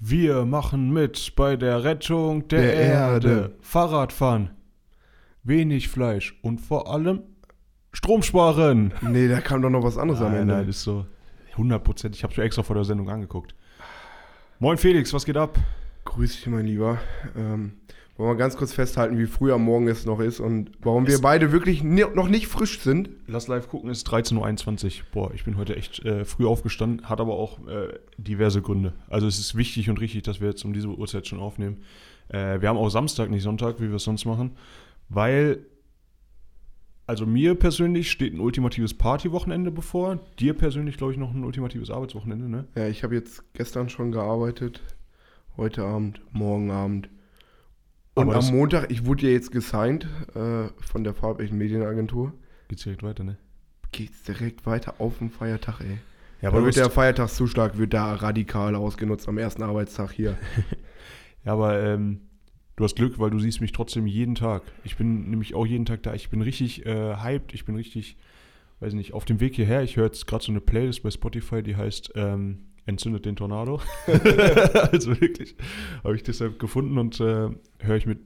Wir machen mit bei der Rettung der, Der Erde. Erde. Fahrradfahren. Wenig Fleisch und vor allem Strom sparen. Nee, da kam doch noch was anderes am Nein, Ende. nein, ist so 100 Prozent. Ich habe mir extra vor der Sendung angeguckt. Moin Felix, was geht ab? Grüß dich, mein Lieber. Ähm, wollen wir ganz kurz festhalten, wie früh am Morgen es noch ist und warum wir beide wirklich noch nicht frisch sind. Lass live gucken, es ist 13.21 Uhr. Boah, ich bin heute echt äh, früh aufgestanden, hat aber auch äh, diverse Gründe. Also es ist wichtig und richtig, dass wir jetzt um diese Uhrzeit schon aufnehmen. Äh, wir haben auch Samstag, nicht Sonntag, wie wir es sonst machen, weil, also mir persönlich steht ein ultimatives Partywochenende bevor. Dir persönlich, glaube ich, noch ein ultimatives Arbeitswochenende, ne? Ja, ich habe jetzt gestern schon gearbeitet, heute Abend, morgen Abend. Und Aber am Montag, ich wurde ja jetzt gesigned äh, von der farbigen Medienagentur. Geht's direkt weiter, ne? Geht's direkt weiter auf den Feiertag, ey. Ja, Da du wird der Feiertagszuschlag wird da radikal ausgenutzt am ersten Arbeitstag hier. Ja, aber ähm, du hast Glück, weil du siehst mich trotzdem jeden Tag. Ich bin nämlich auch jeden Tag da. Ich bin richtig äh, hyped, ich bin richtig, weiß nicht, auf dem Weg hierher. Ich höre jetzt gerade so eine Playlist bei Spotify, die heißt ähm, Entzündet den Tornado. also wirklich, habe ich deshalb gefunden und äh, höre ich mit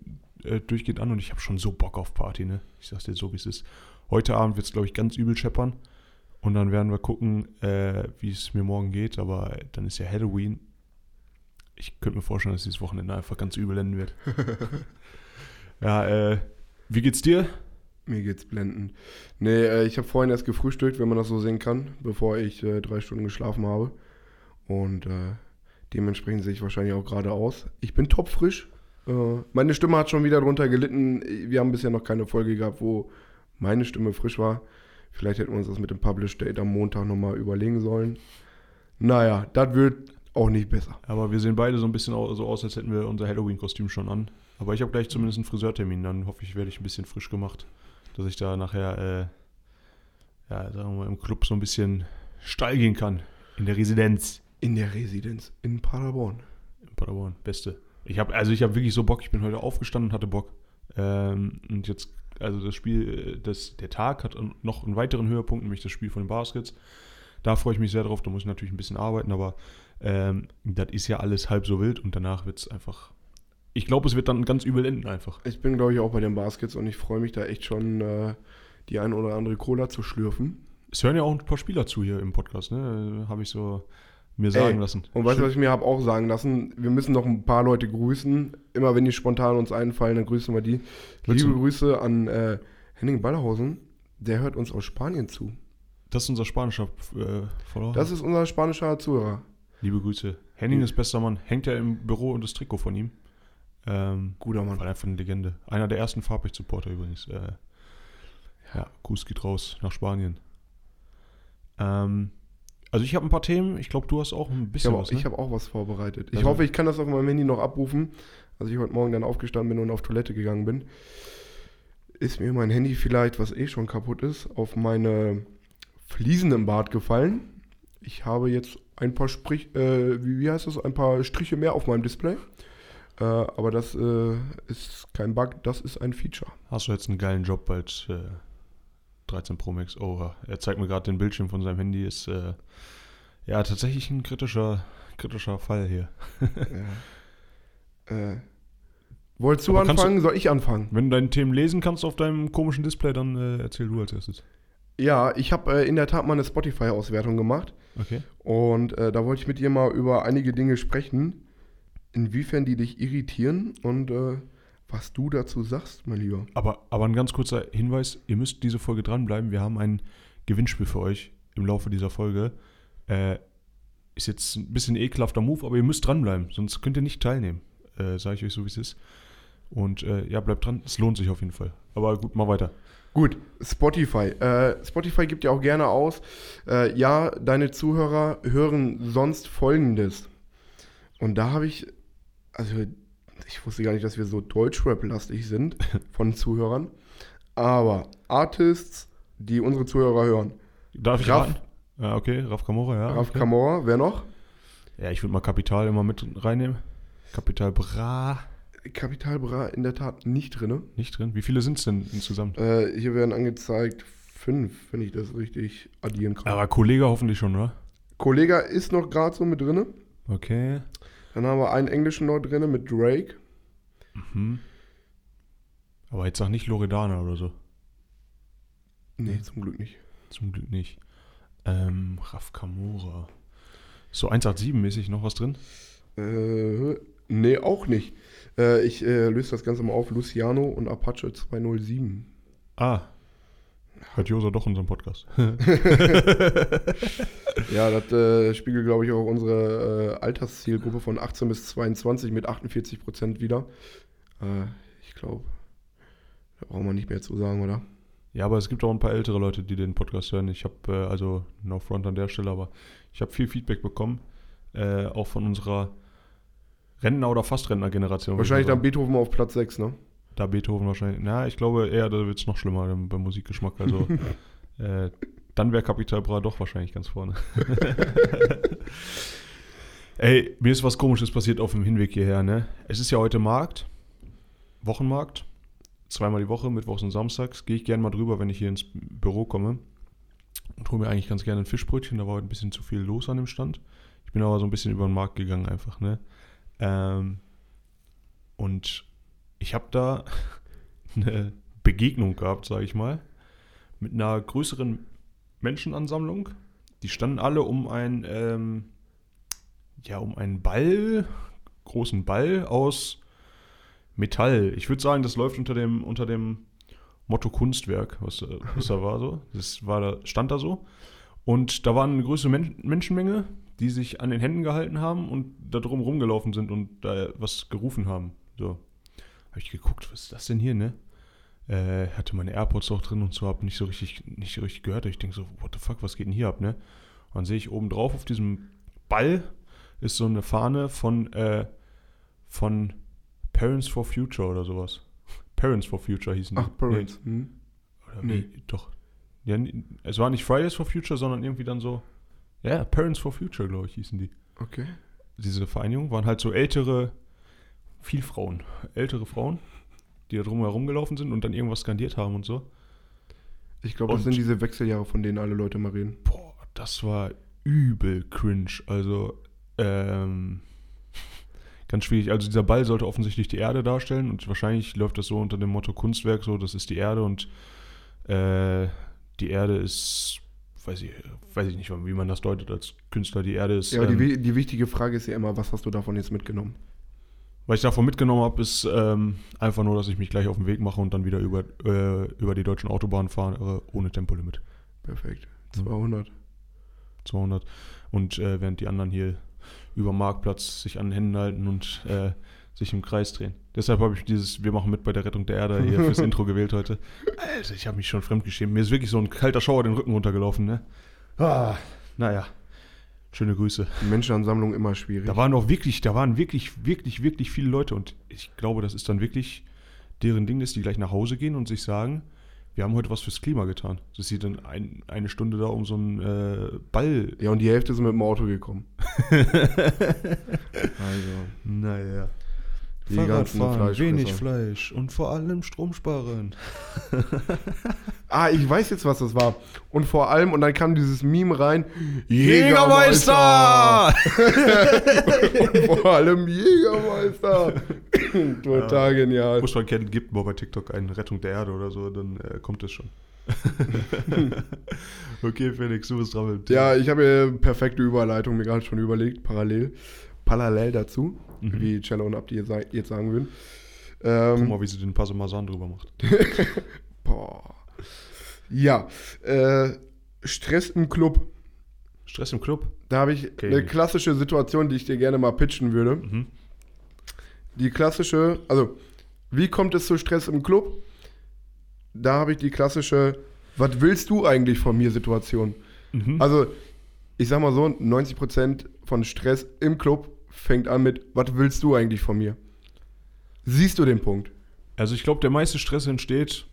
äh, durchgehend an und ich habe schon so Bock auf Party, ne? Ich sag's dir so, wie es ist. Heute Abend wird es, glaube ich, ganz übel scheppern. Und dann werden wir gucken, äh, wie es mir morgen geht. Aber dann ist ja Halloween. Ich könnte mir vorstellen, dass dieses Wochenende einfach ganz übel enden wird. ja, äh, wie geht's dir? Mir geht's blendend. Nee, äh, ich habe vorhin erst gefrühstückt, wenn man das so sehen kann, bevor ich äh, drei Stunden geschlafen habe. Und äh, dementsprechend sehe ich wahrscheinlich auch gerade aus. Ich bin topfrisch. Äh, meine Stimme hat schon wieder drunter gelitten. Wir haben bisher noch keine Folge gehabt, wo meine Stimme frisch war. Vielleicht hätten wir uns das mit dem Publish Date am Montag nochmal überlegen sollen. Naja, das wird auch nicht besser. Aber wir sehen beide so ein bisschen so aus, als hätten wir unser Halloween-Kostüm schon an. Aber ich habe gleich zumindest einen Friseurtermin. Dann hoffe ich, werde ich ein bisschen frisch gemacht. Dass ich da nachher, äh, ja, sagen wir mal, im Club so ein bisschen steil gehen kann. In der Residenz. In der Residenz in Paderborn. In Paderborn. Beste. Ich habe, also ich habe wirklich so Bock. Ich bin heute aufgestanden und hatte Bock. Ähm, und jetzt, also das Spiel, äh, das, der Tag hat noch einen weiteren Höhepunkt, nämlich das Spiel von den Baskets. Da freue ich mich sehr drauf. Da muss ich natürlich ein bisschen arbeiten, aber ähm, das ist ja alles halb so wild und danach wird es einfach. Ich glaube, es wird dann ganz übel enden einfach. Ich bin, glaube ich, auch bei den Baskets und ich freue mich da echt schon, äh, die ein oder andere Cola zu schlürfen. Es hören ja auch ein paar Spieler zu hier im Podcast, ne? Habe ich so mir sagen Ey, lassen. Und weißt du, was ich mir habe auch sagen lassen? Wir müssen noch ein paar Leute grüßen. Immer wenn die spontan uns einfallen, dann grüßen wir die. Willst Liebe du- Grüße an äh, Henning Ballerhausen. Der hört uns aus Spanien zu. Das ist unser spanischer äh, Follower. Das ist unser spanischer Zuhörer. Liebe Grüße. Henning ist bester Mann. Hängt ja im Büro und das Trikot von ihm. Ähm, Guter Mann. War einfach eine Legende. Einer der ersten Farbrecht-Supporter übrigens. Äh, ja, Gruß geht raus nach Spanien. Ähm, also ich habe ein paar Themen. Ich glaube, du hast auch ein Ich bisschen habe was. Ne? ich hab auch was vorbereitet. Ich Also- hoffe, ich kann das auf meinem Handy noch abrufen. Als ich heute Morgen dann aufgestanden bin und auf Toilette gegangen bin, ist mir mein Handy vielleicht, was eh schon kaputt ist, auf meine Fliesen im Bad gefallen. Ich habe jetzt ein paar Sprich, äh, wie, wie heißt das, ein paar Striche mehr auf meinem Display. Äh, aber das äh, ist kein Bug, das ist ein Feature. Hast du jetzt einen geilen Job bald? Äh, 13 Pro Max. Oh, er zeigt mir gerade den Bildschirm von seinem Handy. Ist äh, ja tatsächlich ein kritischer, kritischer Fall hier. ja. äh, wolltest du Aber anfangen? Soll ich anfangen? Wenn du deine Themen lesen kannst auf deinem komischen Display, dann äh, erzähl du als erstes. Ja, ich habe äh, in der Tat mal eine Spotify-Auswertung gemacht. Okay. Und äh, da wollte ich mit dir mal über einige Dinge sprechen, inwiefern die dich irritieren und äh, was du dazu sagst, mein Lieber. Aber, aber ein ganz kurzer Hinweis: Ihr müsst diese Folge dranbleiben. Wir haben ein Gewinnspiel für euch im Laufe dieser Folge. Äh, ist jetzt ein bisschen ekelhafter Move, aber ihr müsst dranbleiben, sonst könnt ihr nicht teilnehmen. Äh, Sage ich euch so, wie es ist. Und äh, ja, bleibt dran, es lohnt sich auf jeden Fall. Aber gut, mal weiter. Gut, Spotify. Äh, Spotify gibt ja auch gerne aus, äh, ja, deine Zuhörer hören sonst Folgendes. Und da habe ich, also ich wusste gar nicht, dass wir so Deutschrap-lastig sind von Zuhörern. Aber Artists, die unsere Zuhörer hören. Darf ich Raff. raten? Ja, okay, Raf Kamora, ja. Raf okay. Kamora, wer noch? Ja, ich würde mal Kapital immer mit reinnehmen. Kapital Bra. Kapital Bra in der Tat nicht drin. Nicht drin. Wie viele sind es denn insgesamt? Äh, hier werden angezeigt fünf, wenn ich das richtig addieren kann. Aber Kollege hoffentlich schon, oder? Kollega ist noch gerade so mit drin. Okay. Dann haben wir einen englischen noch drin mit Drake. Mhm. Aber jetzt sag nicht Loredana oder so. Nee, zum Glück nicht. Zum Glück nicht. Ähm, Raf Kamora. So 187-mäßig noch was drin? Äh, nee, auch nicht. Äh, ich äh, löse das Ganze mal auf. Luciano und Apache 207. Ah. Hört Josa doch unseren Podcast. Ja, das äh, spiegelt, glaube ich, auch unsere äh, Alterszielgruppe von 18 bis 22 mit 48 Prozent wieder. Äh, ich glaube, da braucht man nicht mehr zu sagen, oder? Ja, aber es gibt auch ein paar ältere Leute, die den Podcast hören. Ich habe, äh, also no front an der Stelle, aber ich habe viel Feedback bekommen, äh, auch von unserer Rentner- oder Fastrentner-Generation. Wahrscheinlich dann. Beethoven auf Platz 6, ne? Da Beethoven wahrscheinlich. Na, ich glaube eher, da wird es noch schlimmer beim, Musikgeschmack. Also, äh, dann wäre Capital Bra doch wahrscheinlich ganz vorne. Ey, mir ist was Komisches passiert auf dem Hinweg hierher, ne? Es ist ja heute Markt, Wochenmarkt, zweimal die Woche, Mittwochs und Samstags. Gehe ich gerne mal drüber, wenn ich hier ins Büro komme. Und hole mir eigentlich ganz gerne ein Fischbrötchen. Da war heute ein bisschen zu viel los an dem Stand. Ich bin aber so ein bisschen über den Markt gegangen einfach, ne? Ähm, und ich habe da eine Begegnung gehabt, sage ich mal, mit einer größeren Menschenansammlung. Die standen alle um ein, ähm, ja, um einen Ball, großen Ball aus Metall. Ich würde sagen, das läuft unter dem, unter dem Motto Kunstwerk, was, äh, was da war so. Das war da, stand da so. Und da war eine größere Men Menschenmenge, die sich an den Händen gehalten haben und da drum rumgelaufen sind und da was gerufen haben. So. Habe ich geguckt, was ist das denn hier, ne? Äh, hatte meine AirPods auch drin und so, habe nicht so richtig, nicht so richtig gehört. Ich denke so, what the fuck, was geht denn hier ab, ne? Und dann sehe ich oben drauf auf diesem Ball ist so eine Fahne von, äh, von Parents for Future oder sowas. Parents for Future hießen die. Ach, Parents. Hm. Nee, oder Nee. nee. Doch. Ja, es war nicht Fridays for Future, sondern irgendwie dann so, ja, Parents for Future, glaube ich, hießen die. Okay. Diese Vereinigung waren halt so ältere, viel Frauen, ältere Frauen, die da drum herum gelaufen sind und dann irgendwas skandiert haben und so. Ich glaube, das sind diese Wechseljahre, von denen alle Leute mal reden. Boah, das war übel cringe. Also, ähm, ganz schwierig. Also, dieser Ball sollte offensichtlich die Erde darstellen und wahrscheinlich läuft das so unter dem Motto Kunstwerk, so, das ist die Erde und äh, die Erde ist, weiß ich, weiß ich nicht, wie man das deutet als Künstler. Die Erde ist, Ja, aber ähm, die, die wichtige Frage ist ja immer, was hast du davon jetzt mitgenommen? Was ich davon mitgenommen habe, ist ähm, einfach nur, dass ich mich gleich auf den Weg mache und dann wieder über, äh, über die deutschen Autobahnen fahre, ohne Tempolimit. Perfekt. Mhm. 200. 200. Und äh, während die anderen hier über Marktplatz sich an den Händen halten und äh, sich im Kreis drehen. Deshalb habe ich dieses Wir machen mit bei der Rettung der Erde hier fürs Intro gewählt heute. Alter, ich habe mich schon fremdgeschämt. Mir ist wirklich so ein kalter Schauer den Rücken runtergelaufen, ne? Ah, naja. Schöne Grüße. Menschenansammlung immer schwierig. Da waren auch wirklich, da waren wirklich, wirklich, wirklich viele Leute und ich glaube, das ist dann wirklich deren Ding, dass die gleich nach Hause gehen und sich sagen, wir haben heute was fürs Klima getan. Dass sie dann ein, eine Stunde da um so einen äh, Ball ja, und die Hälfte sind mit dem Auto gekommen. also, Naja. Die Fleischfresser. wenig Fleisch und vor allem Strom sparen. ah, ich weiß jetzt, was das war. Und vor allem, und dann kam dieses Meme rein. und vor allem Jägermeister. Total genial. Muss man kennen, gibt mal bei TikTok eine Rettung der Erde oder so, dann äh, kommt es schon. okay, Felix, du bist dran mit dem Ja, ich habe hier perfekte Überleitung mir gerade schon überlegt, parallel, parallel dazu, Mhm. wie Cello und Abdi jetzt, sa- jetzt sagen würden. Guck Ähm, mal, wie sie den Parmesan drüber macht. boah. Ja, äh, Stress im Club. Stress im Club? Da habe ich Okay. eine klassische Situation, die ich dir gerne mal pitchen würde. Mhm. Die klassische, also, wie kommt es zu Stress im Club? Da habe ich die klassische, was willst du eigentlich von mir Situation? Mhm. Also, ich sag mal so, 90% von Stress im Club fängt an mit, was willst du eigentlich von mir? Siehst du den Punkt? Also ich glaube, der meiste Stress entsteht,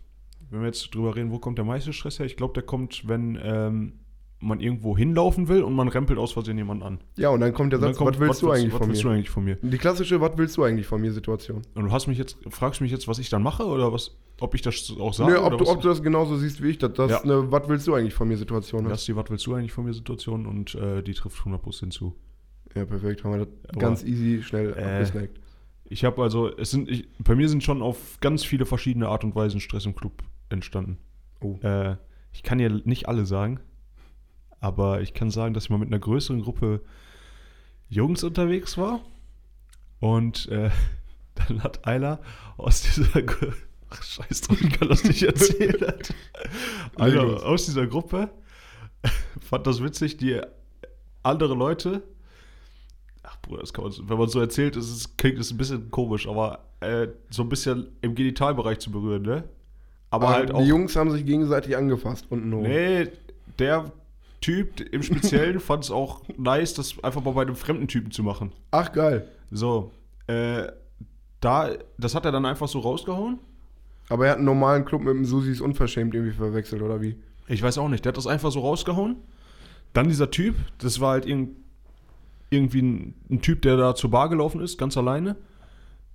wenn wir jetzt drüber reden, wo kommt der meiste Stress her? Ich glaube, der kommt, wenn ähm, man irgendwo hinlaufen will und man rempelt aus Versehen jemanden an. Ja, und dann kommt der Satz, kommt, was willst du eigentlich was von willst mir? du eigentlich von mir? Die klassische, was willst du eigentlich von mir Situation? Und du hast mich jetzt, fragst mich jetzt, was ich dann mache oder was, ob ich das auch sage? Oder ob, du, was ob du das genauso siehst wie ich, dass das Ja. eine, was willst du eigentlich von mir Situation Das ist. ist die, was willst du eigentlich von mir Situation und äh, die trifft 100% zu. Ja, perfekt. Haben wir das Aber, ganz easy, schnell äh, abgesnackt. Ich habe also, es sind, ich, bei mir sind schon auf ganz viele verschiedene Art und Weisen Stress im Club entstanden. Oh. Äh, ich kann ja nicht alle sagen, aber ich kann sagen, dass ich mal mit einer größeren Gruppe Jungs unterwegs war. Und äh, dann hat einer aus dieser Gru- Ach, scheiß drauf, ich kann das nicht erzählen. Einer aus dieser Gruppe fand das witzig, die andere Leute. Bruder, das kann man, wenn man so erzählt, ist es, klingt es ein bisschen komisch, aber äh, so ein bisschen im Genitalbereich zu berühren, ne? Aber Ah, halt die auch. Jungs haben sich gegenseitig angefasst und no. Nee, der Typ im Speziellen fand es auch nice, das einfach mal bei einem fremden Typen zu machen. Ach, geil. So, äh, da, das hat er dann einfach so rausgehauen. Aber er hat einen normalen Club mit dem Susis unverschämt irgendwie verwechselt, oder wie? Ich weiß auch nicht, der hat das einfach so rausgehauen. Dann dieser Typ, das war halt irgend, irgendwie ein, ein Typ, der da zur Bar gelaufen ist, ganz alleine,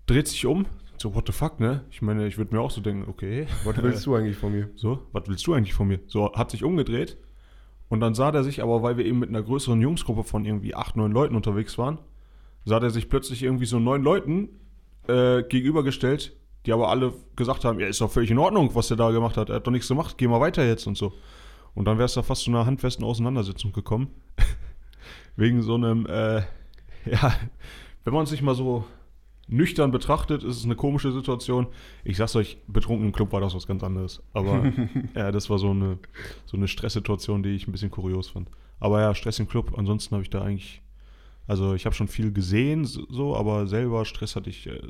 dreht sich um. So, what the fuck, ne? Ich meine, ich würde mir auch so denken, okay. Was willst du eigentlich von mir? So, was willst du eigentlich von mir? So, hat sich umgedreht. Und dann sah der sich, aber weil wir eben mit einer größeren Jungsgruppe von irgendwie acht, neun Leuten unterwegs waren, sah der sich plötzlich irgendwie so neun Leuten äh, gegenübergestellt, die aber alle gesagt haben, ja, ist doch völlig in Ordnung, was der da gemacht hat. Er hat doch nichts gemacht, geh mal weiter jetzt und so. Und dann wäre es da fast zu einer handfesten Auseinandersetzung gekommen. Wegen so einem, äh, ja, wenn man sich mal so nüchtern betrachtet, ist es eine komische Situation. Ich sag's euch, betrunken im Club war das was ganz anderes. Aber ja, das war so eine, so eine Stresssituation, die ich ein bisschen kurios fand. Aber ja, Stress im Club, ansonsten habe ich da eigentlich, also ich habe schon viel gesehen, so, aber selber Stress hatte ich äh,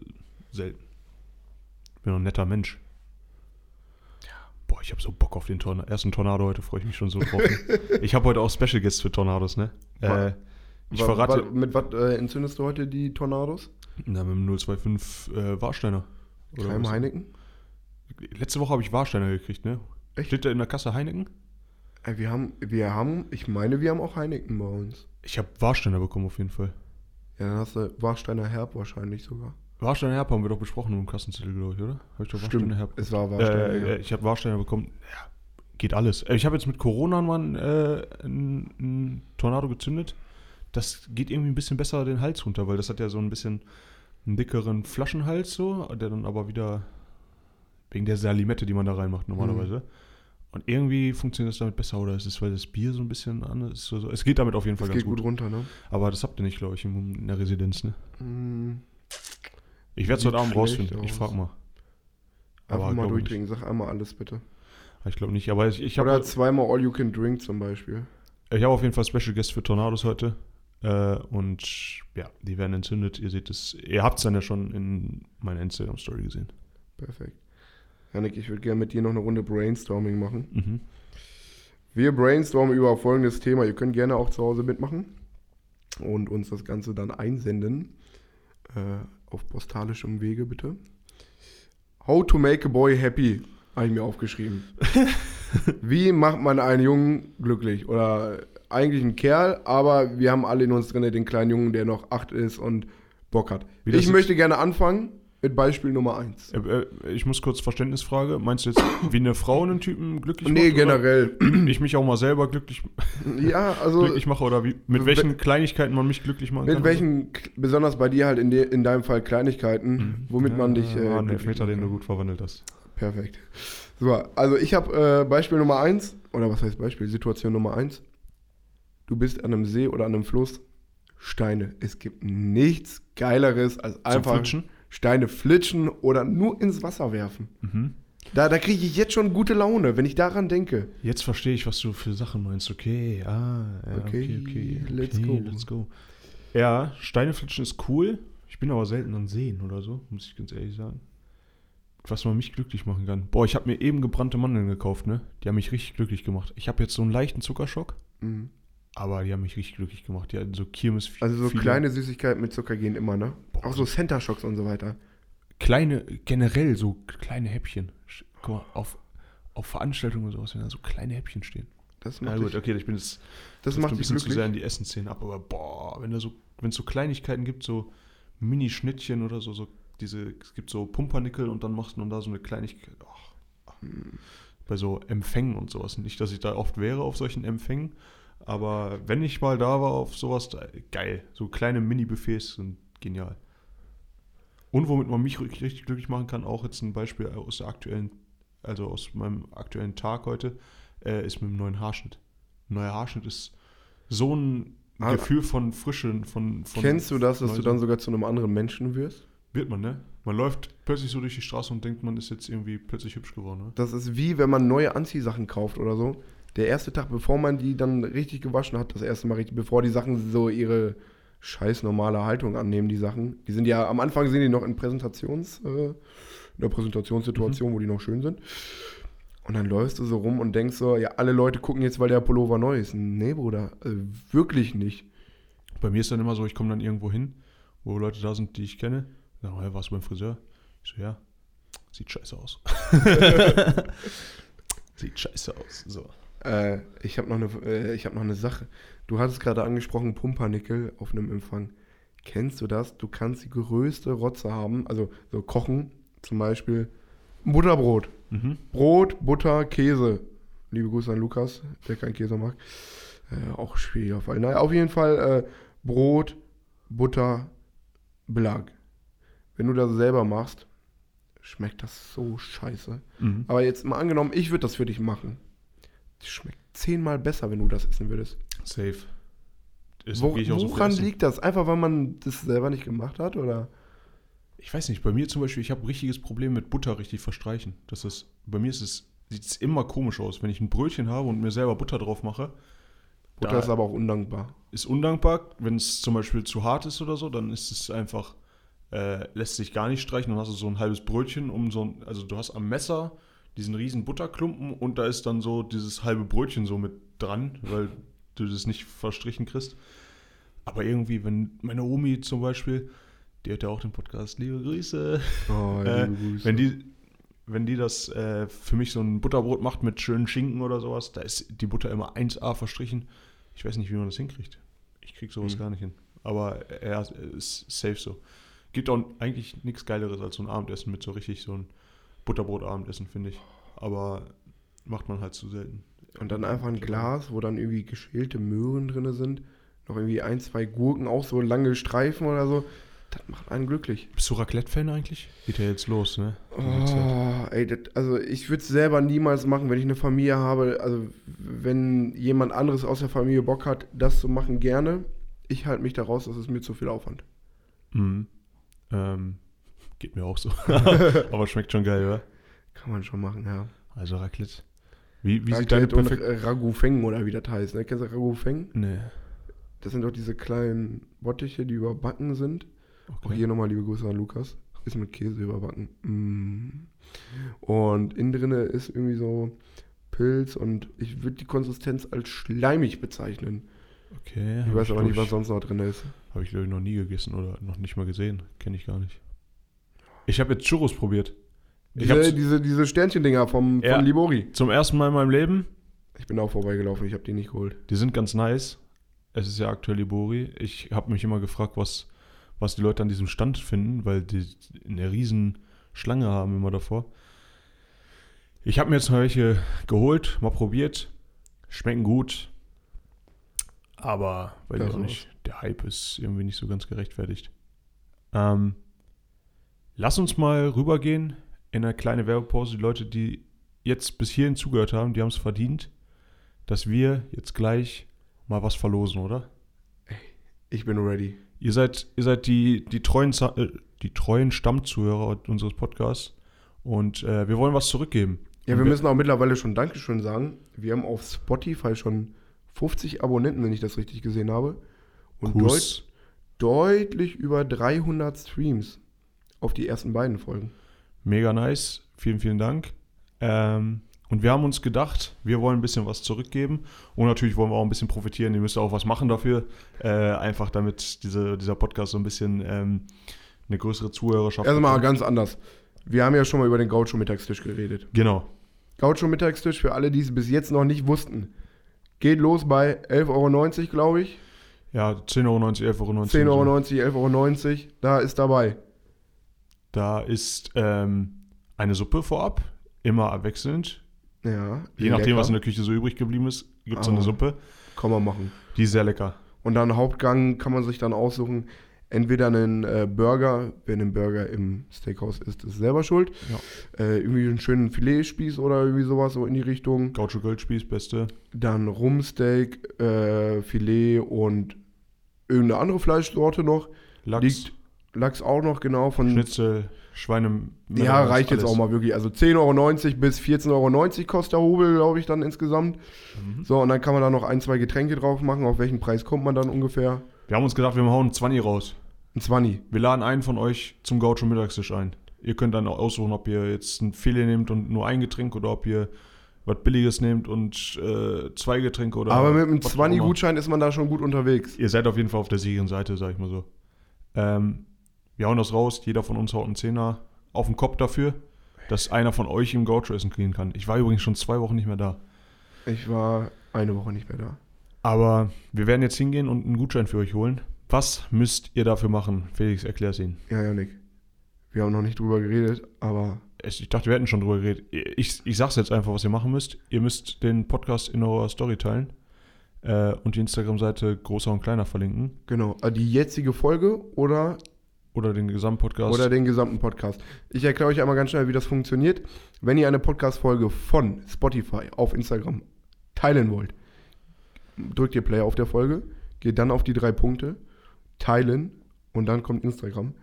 selten. Bin ein netter Mensch. Boah, ich habe so Bock auf den Torna ersten Tornado heute, freue ich mich schon so drauf. ich habe heute auch Special Guests für Tornados, ne? Äh, ich Wa- verrate. wa- mit was äh, entzündest du heute die Tornados? Na, mit dem 025 äh, Warsteiner. Oder Keim was? Heineken? Letzte Woche habe ich Warsteiner gekriegt, ne? Echt? Steht da in der Kasse Heineken? Wir haben, wir haben, ich meine, wir haben auch Heineken bei uns. Ich habe Warsteiner bekommen auf jeden Fall. Ja, dann hast du Warsteiner Herb wahrscheinlich sogar. Warsteiner Herb haben wir doch besprochen im Kassenzettel, glaube ich, oder? Habe ich doch Warsteiner Herb. es war Warsteiner Äh, äh, Herb. ich habe Warsteiner bekommen. Ja, geht alles. Äh, Ich habe jetzt mit Corona mal einen, äh, einen, einen Tornado gezündet. Das geht irgendwie ein bisschen besser den Hals runter, weil das hat ja so ein bisschen einen dickeren Flaschenhals so, der dann aber wieder wegen der Salimette, die man da reinmacht normalerweise. Und irgendwie funktioniert das damit besser, oder ist es, weil das Bier so ein bisschen anders ist? So. Es geht damit auf jeden Fall Es ganz geht gut gut. runter, ne? Aber das habt ihr nicht, glaube ich, in, der Residenz, ne? Mm, Ich werde es heute Abend rausfinden. Ich aus. frag mal. Einfach Aber mal durchtrinken, sag einmal alles bitte. Ich glaube nicht, aber ich, ich Oder habe zweimal All You Can Drink zum Beispiel. ich hab auf jeden Fall Special Guest für Tornados heute. Äh, und ja, die werden entzündet. Ihr seht es, ihr habt es dann ja schon in meiner Instagram-Story gesehen. Perfekt. Janik, ich würde gerne mit dir noch eine Runde Brainstorming machen. Mhm. Wir brainstormen über folgendes Thema. Ihr könnt gerne auch zu Hause mitmachen und uns das Ganze dann einsenden. Äh, auf postalischem Wege bitte. How to make a boy happy, habe ich mir aufgeschrieben. Wie macht man einen Jungen glücklich? Oder eigentlich einen Kerl, aber wir haben alle in uns drin den kleinen Jungen, der noch acht ist und Bock hat. Wie Ich möchte gerne anfangen mit Beispiel Nummer eins. Äh, äh, ich muss kurz Verständnisfrage. Meinst du jetzt, wie eine Frau einen Typen glücklich Nee, macht? oder generell. Ich mich auch mal selber glücklich, Ja, also glücklich mache oder wie, mit we- welchen Kleinigkeiten man mich glücklich machen Mit kann? welchen, k- besonders bei dir halt in, de, in deinem Fall Kleinigkeiten, womit man dich. Äh, ah, ein Elfmeter, den du gut verwandelt hast. Perfekt. So, also ich habe äh, Beispiel Nummer eins oder was heißt Beispiel? Situation Nummer eins Du bist an einem See oder an einem Fluss, Steine. Es gibt nichts Geileres als einfach Flitschen? Steine flitschen oder nur ins Wasser werfen. Mhm. Da, da kriege ich jetzt schon gute Laune, wenn ich daran denke. Jetzt verstehe ich, was du für Sachen meinst. Okay, ah, ja, okay, Okay, okay, let's okay, go. let's go. Ja, Steineflitschen ist cool. Ich bin aber selten an Seen oder so, muss ich ganz ehrlich sagen. Was man mich glücklich machen kann. Boah, ich habe mir eben gebrannte Mandeln gekauft, ne? Die haben mich richtig glücklich gemacht. Ich habe jetzt so einen leichten Zuckerschock, Mhm. Aber die haben mich richtig glücklich gemacht. Die hatten so Kirmes. Also so viele- kleine Süßigkeiten mit Zucker gehen immer, ne? Boah. Auch so Center Shocks und so weiter. Kleine, generell so kleine Häppchen. Guck mal, auf, auf Veranstaltungen oder sowas, wenn da so kleine Häppchen stehen. Das Na macht, gut, dich, okay, ich bin jetzt das macht ein bisschen zu glücklich. sehr in die Essensszene ab, aber boah, wenn da so, wenn es so Kleinigkeiten gibt, so Mini-Schnittchen oder so, so diese, es gibt so Pumpernickel und dann machst du da so eine Kleinigkeit. ach, ach. Bei so Empfängen und sowas. Nicht, dass ich da oft wäre auf solchen Empfängen, Aber wenn ich mal da war auf sowas, geil. So kleine Mini-Buffets sind genial. Und womit man mich richtig, glücklich machen kann, auch jetzt ein Beispiel aus der aktuellen, also aus meinem aktuellen Tag heute, äh, ist mit dem neuen Haarschnitt. Ein neuer Haarschnitt ist so ein Ah, Gefühl von Frische, von, von Kennst du das, dass du dann sogar zu einem anderen Menschen wirst? Wird man, ne? Man läuft plötzlich so durch die Straße und denkt, man ist jetzt irgendwie plötzlich hübsch geworden, ne? Das ist wie, wenn man neue Anziehsachen kauft oder so. Der erste Tag, bevor man die dann richtig gewaschen hat, das erste Mal richtig, bevor die Sachen so ihre scheiß normale Haltung annehmen, die Sachen. Die sind ja, am Anfang sind die noch in Präsentations, äh, in der Präsentationssituation, wo die noch schön sind. Und dann läufst du so rum und denkst so, ja, alle Leute gucken jetzt, weil der Pullover neu ist. Nee, Bruder, äh, wirklich nicht. Bei mir ist dann immer so, ich komme dann irgendwo hin, wo Leute da sind, die ich kenne. Sagen, hey, warst du beim Friseur? Ich so, ja. Sieht scheiße aus. Sieht scheiße aus. So. Äh, ich habe noch, eine, äh, ich hab noch eine Sache. Du hattest gerade angesprochen, Pumpernickel auf einem Empfang. Kennst du das? Du kannst die größte Rotze haben, also so kochen, zum Beispiel Butterbrot. Mhm. Brot, Butter, Käse. Liebe Grüße an Lukas, der keinen Käse mag. Äh, auch schwieriger Fall. Naja, auf jeden Fall äh, Brot, Butter, Belag. Wenn du das selber machst, schmeckt das so scheiße. Mhm. Aber jetzt mal angenommen, ich würde das für dich machen. Schmeckt zehnmal besser, wenn du das essen würdest. Safe. Ist, Wo, so woran essen. liegt das? Einfach, weil man das selber nicht gemacht hat? Oder? Ich weiß nicht, bei mir zum Beispiel, ich habe ein richtiges Problem mit Butter richtig verstreichen. Das ist, bei mir ist es, sieht es immer komisch aus. Wenn ich ein Brötchen habe und mir selber Butter drauf mache, Butter Da- ist aber auch undankbar. ist undankbar. Wenn es zum Beispiel zu hart ist oder so, dann ist es einfach, äh, lässt sich gar nicht streichen. Dann hast du so ein halbes Brötchen um so ein, also du hast am Messer diesen riesen Butterklumpen und da ist dann so dieses halbe Brötchen so mit dran, weil du das nicht verstrichen kriegst. Aber irgendwie, wenn meine Omi zum Beispiel, die hat ja auch den Podcast, liebe Grüße, Oh, Äh, liebe Grüße. wenn die, wenn die das äh, für mich so ein Butterbrot macht mit schönen Schinken oder sowas, da ist die Butter immer 1A verstrichen. Ich weiß nicht, wie man das hinkriegt. Ich krieg sowas Mhm. gar nicht hin. Aber er ist safe so. Gibt auch eigentlich nichts Geileres als so ein Abendessen mit so richtig so ein Butterbrot-Abendessen, finde ich. Aber macht man halt zu selten. Und dann einfach ein Glas, wo dann irgendwie geschälte Möhren drin sind. Noch irgendwie ein, zwei Gurken, auch so lange Streifen oder so. Das macht einen glücklich. Bist du Raclette-Fan eigentlich? Geht ja jetzt los, ne? Oh, ey, das, also ich würde es selber niemals machen, wenn ich eine Familie habe. Also wenn jemand anderes aus der Familie Bock hat, das zu machen, gerne. Ich halte mich da raus, das ist mir zu viel Aufwand. Mhm. Ähm, geht mir auch so. Aber schmeckt schon geil, oder? Kann man schon machen, ja. Also Raclette. Wie, wie sieht deine Raclette und perfekte... äh, Ragout Feng oder wie das heißt. Ne? Kennst du Ragout Feng? Nee. Das sind doch diese kleinen Bottiche, die überbacken sind. Auch Okay. hier nochmal liebe Grüße an Lukas. Ist mit Käse überbacken. Mm. Und innen drinne ist irgendwie so Pilz und ich würde die Konsistenz als schleimig bezeichnen. Okay. Ich weiß aber nicht, was sonst noch drin ist. Habe ich, glaube ich, noch nie gegessen oder noch nicht mal gesehen. Kenne ich gar nicht. Ich habe jetzt Churros probiert. Ich Diese, diese, diese Sternchen-Dinger vom, Ja. von Libori. zum ersten Mal in meinem Leben. Ich bin auch vorbeigelaufen, ich habe die nicht geholt. Die sind ganz nice. Es ist ja aktuell Libori. Ich habe mich immer gefragt, was, was die Leute an diesem Stand finden, weil die eine riesen Schlange haben immer davor. Ich habe mir jetzt mal welche geholt, mal probiert. Schmecken gut. Aber, weiß Ja, ich auch nicht, der Hype ist irgendwie nicht so ganz gerechtfertigt. Ähm, lass uns mal rübergehen in eine kleine Werbepause. Die Leute, die jetzt bis hierhin zugehört haben, die haben es verdient, dass wir jetzt gleich mal was verlosen, oder? Ich bin ready. Ihr seid, ihr seid die, die, treuen, äh, die treuen Stammzuhörer unseres Podcasts und äh, wir wollen was zurückgeben. Ja, Und wir müssen auch mittlerweile schon Dankeschön sagen. Wir haben auf Spotify schon 50 Abonnenten, wenn ich das richtig gesehen habe. Und deut deutlich über 300 Streams auf die ersten beiden Folgen. Mega nice. Vielen, vielen Dank. Ähm, und wir haben uns gedacht, wir wollen ein bisschen was zurückgeben. Und natürlich wollen wir auch ein bisschen profitieren. Ihr müsst auch was machen dafür. Äh, einfach damit diese, dieser Podcast so ein bisschen ähm, eine größere Zuhörerschaft Erstmal bekommt. ganz anders. Wir haben ja schon mal über den Gaucho-Mittagstisch geredet. Genau. Gaucho-Mittagstisch, für alle, die es bis jetzt noch nicht wussten, geht los bei 11,90 Euro, glaube ich. Ja, 10,90 Euro, 11,90 Euro. 10,90 Euro, 11,90 Euro. Da ist dabei. Da ist ähm, eine Suppe vorab, immer abwechselnd. Ja. Je nachdem, lecker. was in der Küche so übrig geblieben ist, gibt es Aber- eine Suppe. Kann man machen. Die ist sehr lecker. Und dann Hauptgang kann man sich dann aussuchen, entweder einen äh, Burger, wer einen Burger im Steakhouse isst, ist selber schuld. Ja. Äh, irgendwie einen schönen Filetspieß oder irgendwie sowas so in die Richtung. Gaucho Goldspieß, beste. Dann Rumsteak, äh, Filet und irgendeine andere Fleischsorte noch. Lachs, Liegt Lachs auch noch genau von. Schnitzel, Schweine. ja, reicht jetzt auch mal wirklich. Also 10,90 Euro bis 14,90 Euro kostet der Hobel, glaube ich, dann insgesamt. Mhm. So, und dann kann man da noch ein, zwei Getränke drauf machen. Auf welchen Preis kommt man dann ungefähr? Wir haben uns gedacht, wir hauen 20 raus. Ein 20. Wir laden einen von euch zum Gaucho Mittagstisch ein. Ihr könnt dann auch aussuchen, ob ihr jetzt ein Filet nehmt und nur ein Getränk oder ob ihr was Billiges nehmt und äh, zwei Getränke oder. Aber mit einem was auch immer. 20-Gutschein ist man da schon gut unterwegs. Ihr seid auf jeden Fall auf der sicheren Seite, sag ich mal so. Ähm, wir hauen das raus. Jeder von uns haut einen Zehner auf den Kopf dafür, dass einer von euch im Gaucho essen gehen kann. Ich war übrigens schon zwei Wochen nicht mehr da. Ich war eine Woche nicht mehr da. Aber wir werden jetzt hingehen und einen Gutschein für euch holen. Was müsst ihr dafür machen? Felix, erklär's Ihnen. Ja, Janik. Wir haben noch nicht drüber geredet, aber Es- Ich dachte, wir hätten schon drüber geredet. Ich, ich sag's jetzt einfach, was ihr machen müsst. Ihr müsst den Podcast in eurer Story teilen äh, und die Instagram-Seite Großer und Kleiner verlinken. genau. äh, Die jetzige Folge oder, Oder den Gesamtpodcast. oder den gesamten Podcast. Ich erkläre euch einmal ganz schnell, wie das funktioniert. Wenn ihr eine Podcast-Folge von Spotify auf Instagram teilen wollt, drückt ihr Play auf der Folge, geht dann auf die drei Punkte, teilen und dann kommt Instagram,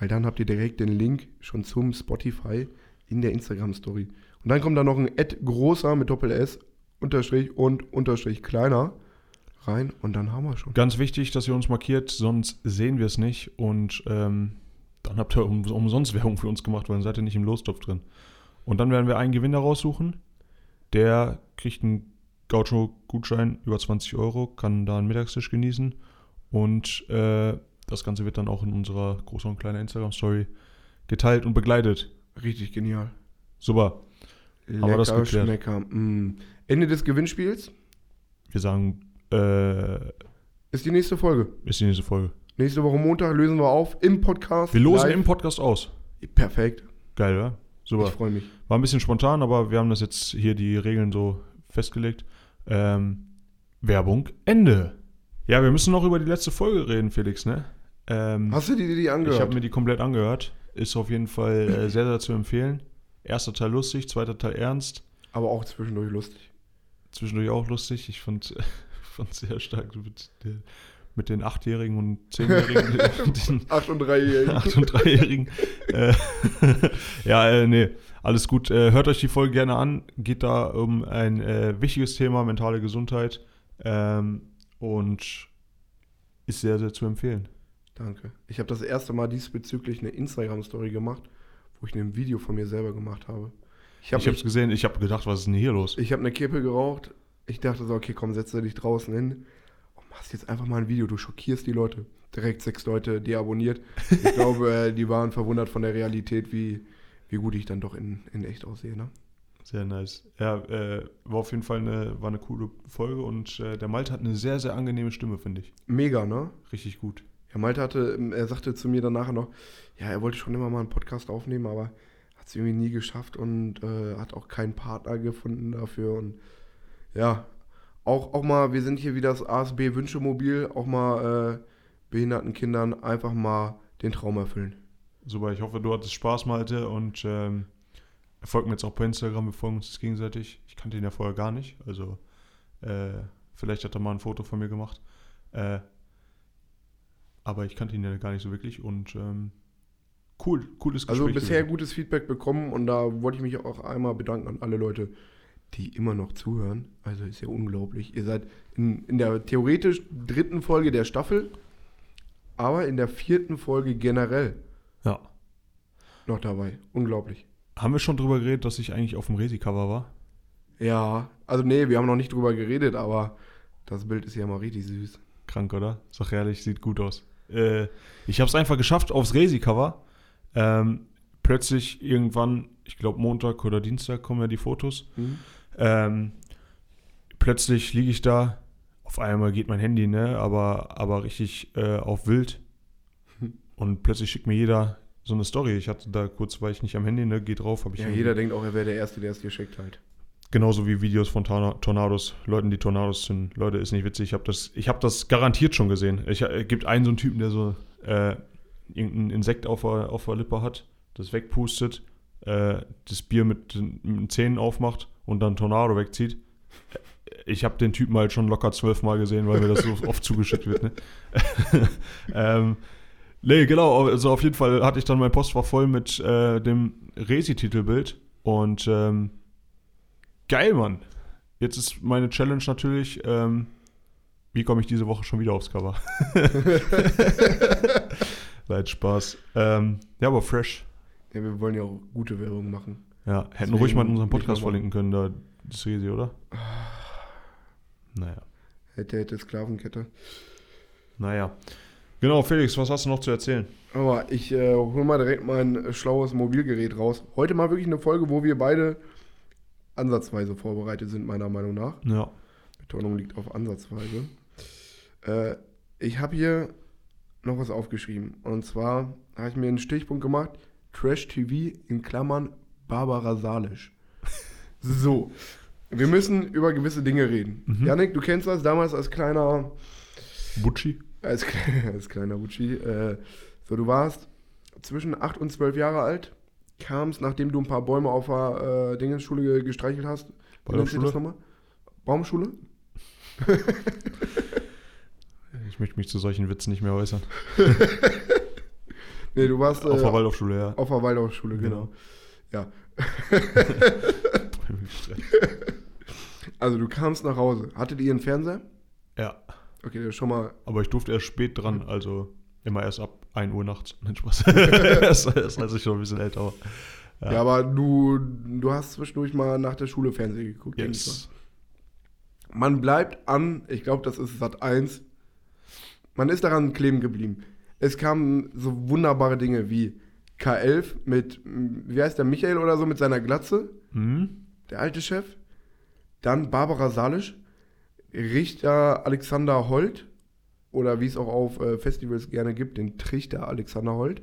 weil dann habt ihr direkt den Link schon zum Spotify in der Instagram-Story. Und dann kommt da noch ein Ad großer mit Doppel S, Unterstrich und Unterstrich kleiner rein und dann haben wir schon. Ganz wichtig, dass ihr uns markiert, sonst sehen wir es nicht und ähm, dann habt ihr um, umsonst Werbung für uns gemacht, weil dann seid ihr nicht im Lostopf drin. Und dann werden wir einen Gewinner raussuchen. Der kriegt einen Gaucho-Gutschein über 20 Euro, kann da einen Mittagstisch genießen und äh, das Ganze wird dann auch in unserer großen und kleinen Instagram-Story geteilt und begleitet. Richtig genial. Super. Haben wir das Lecker, geklärt? Schmecker. Mm. Ende des Gewinnspiels Wir sagen, äh, ist die nächste Folge. ist die nächste Folge. Nächste Woche Montag lösen wir auf im Podcast. Wir losen live. im Podcast aus. Perfekt. Geil, oder? Super. Ich freue mich. War ein bisschen spontan, aber wir haben das jetzt hier die Regeln so festgelegt. Ähm, Werbung, Ende. Ja, wir müssen noch über die letzte Folge reden, Felix, ne? Ähm, Hast du dir die angehört? ich habe mir die komplett angehört. Ist auf jeden Fall äh, sehr, sehr zu empfehlen. Erster Teil lustig, zweiter Teil ernst. Aber auch zwischendurch lustig. Zwischendurch auch lustig. Ich fand fand sehr stark mit, mit den Achtjährigen und Zehnjährigen, den, 8 und 3 8- und 3-Jährigen. äh, ja, äh, nee, alles gut. Äh, hört euch die Folge gerne an. Geht da um ein äh, wichtiges Thema, mentale Gesundheit. Ähm, und ist sehr, sehr zu empfehlen. Danke. Ich habe das erste Mal diesbezüglich eine Instagram-Story gemacht, wo ich ein Video von mir selber gemacht habe. Ich habe habe es gesehen, ich habe gedacht, was ist denn hier los? ich hab eine Kippe geraucht. Ich dachte so, okay, komm, setze dich draußen hin und machst jetzt einfach mal ein Video. Du schockierst die Leute. Direkt sechs Leute deabonniert. Ich glaube, äh, die waren verwundert von der Realität, wie, wie gut ich dann doch in, in echt aussehe. Ne? Sehr nice. Ja, äh, war auf jeden Fall eine, war eine coole Folge und äh, der Malte hat eine sehr, sehr angenehme Stimme, finde ich. Mega, ne? Richtig gut. Ja, Malte hatte, ähm, er sagte zu mir dann nachher noch, ja, er wollte schon immer mal einen Podcast aufnehmen, aber hat es irgendwie nie geschafft und äh, hat auch keinen Partner gefunden dafür. Und ja, auch, auch mal, wir sind hier wie das ASB Wünschemobil, auch mal äh, behinderten Kindern einfach mal den Traum erfüllen. Super, ich hoffe, du hattest Spaß, Malte, und ähm, folgt mir jetzt auch bei Instagram, wir folgen uns gegenseitig. Ich kannte ihn ja vorher gar nicht, also äh, vielleicht hat er mal ein Foto von mir gemacht. Äh, aber ich kannte ihn ja gar nicht so wirklich und ähm, cool, cooles Gespräch. Also bisher gewesen. gutes Feedback bekommen und da wollte ich mich auch einmal bedanken an alle Leute, die immer noch zuhören. Also ist ja unglaublich. Ihr seid in, in der theoretisch dritten Folge der Staffel, aber in der vierten Folge generell Ja. noch dabei. Unglaublich. Haben wir schon drüber geredet, dass ich eigentlich auf dem Resi-Cover war? Ja, also nee, wir haben noch nicht drüber geredet, aber das Bild ist ja mal richtig süß. Krank, oder? Sag ehrlich, sieht gut aus. Äh, ich habe es einfach geschafft aufs Resi-Cover. Ähm, plötzlich irgendwann, ich glaube Montag oder Dienstag kommen ja die Fotos. Ähm, plötzlich liege ich da, auf einmal geht mein Handy, ne, aber, aber richtig äh, auf wild. Und plötzlich schickt mir jeder so eine Story. Ich hatte da kurz, war ich nicht am Handy, ne, geh drauf, habe ich Ja, irgendwie- jeder denkt auch, er wäre der Erste, der es geschickt hat. Genauso wie Videos von Torna- Tornados, Leuten, die Tornados sind. Leute, ist nicht witzig. Ich habe das, ich hab das garantiert schon gesehen. Es gibt einen so einen Typen, der so äh, irgendein Insekt auf der, auf der Lippe hat, das wegpustet, äh, das Bier mit, den- mit den Zähnen aufmacht und dann Tornado wegzieht. Ich habe den Typen halt schon locker zwölfmal gesehen, weil mir das so oft zugeschickt wird. Ne? ähm, nee, genau. Also auf jeden Fall hatte ich dann mein Postfach voll mit äh, dem Resi-Titelbild und ähm, geil, Mann. Jetzt ist meine Challenge natürlich, ähm, wie komme ich diese Woche schon wieder aufs Cover? Leid Spaß. Ähm, ja, aber fresh. Ja, wir wollen ja auch gute Werbung machen. Ja, hätten Deswegen ruhig mal in unserem Podcast verlinken können, da das Resi, oder? Naja. Hätte, hätte, Sklavenkette. Naja. Genau, Felix, was hast du noch zu erzählen? Aber ich äh, hol mal direkt mein schlaues Mobilgerät raus. Heute mal wirklich eine Folge, wo wir beide ansatzweise vorbereitet sind, meiner Meinung nach. Ja. Betonung liegt auf ansatzweise. Äh, ich habe hier noch was aufgeschrieben. Und zwar habe ich mir einen Stichpunkt gemacht: Trash TV in Klammern Barbara Salisch. so. Wir müssen über gewisse Dinge reden. Mhm. Janik, du kennst das damals als kleiner Butschi? als, als kleiner Butschi. Äh, so, du warst zwischen 8 und 12 Jahre alt, kamst, nachdem du ein paar Bäume auf der äh, Dingensschule ge- gestreichelt hast. Sich das nochmal? Baumschule? Ich möchte mich zu solchen Witzen nicht mehr äußern. Nee, du warst Auf äh, der Waldorfschule, ja. auf der Waldorfschule, genau. Genau. Ja. Also du kamst nach Hause. Hattet ihr einen Fernseher? ja. Okay, das ist schon mal. Aber ich durfte erst spät dran, also immer erst ab 1 Uhr nachts. Nein, Spaß. erst, erst als ich schon ein bisschen älter war. Ja, Ja. aber du, du hast zwischendurch mal nach der Schule Fernsehen geguckt. Yes. Man bleibt an, ich glaube, das ist Sat 1. Man ist daran kleben geblieben. Es kamen so wunderbare Dinge wie K11 mit, wie heißt der, Michael oder so, mit seiner Glatze, Hm? der alte Chef. Dann Barbara Salisch, Richter Alexander Holt, oder wie es auch auf äh, Festivals gerne gibt, den Trichter Alexander Holt.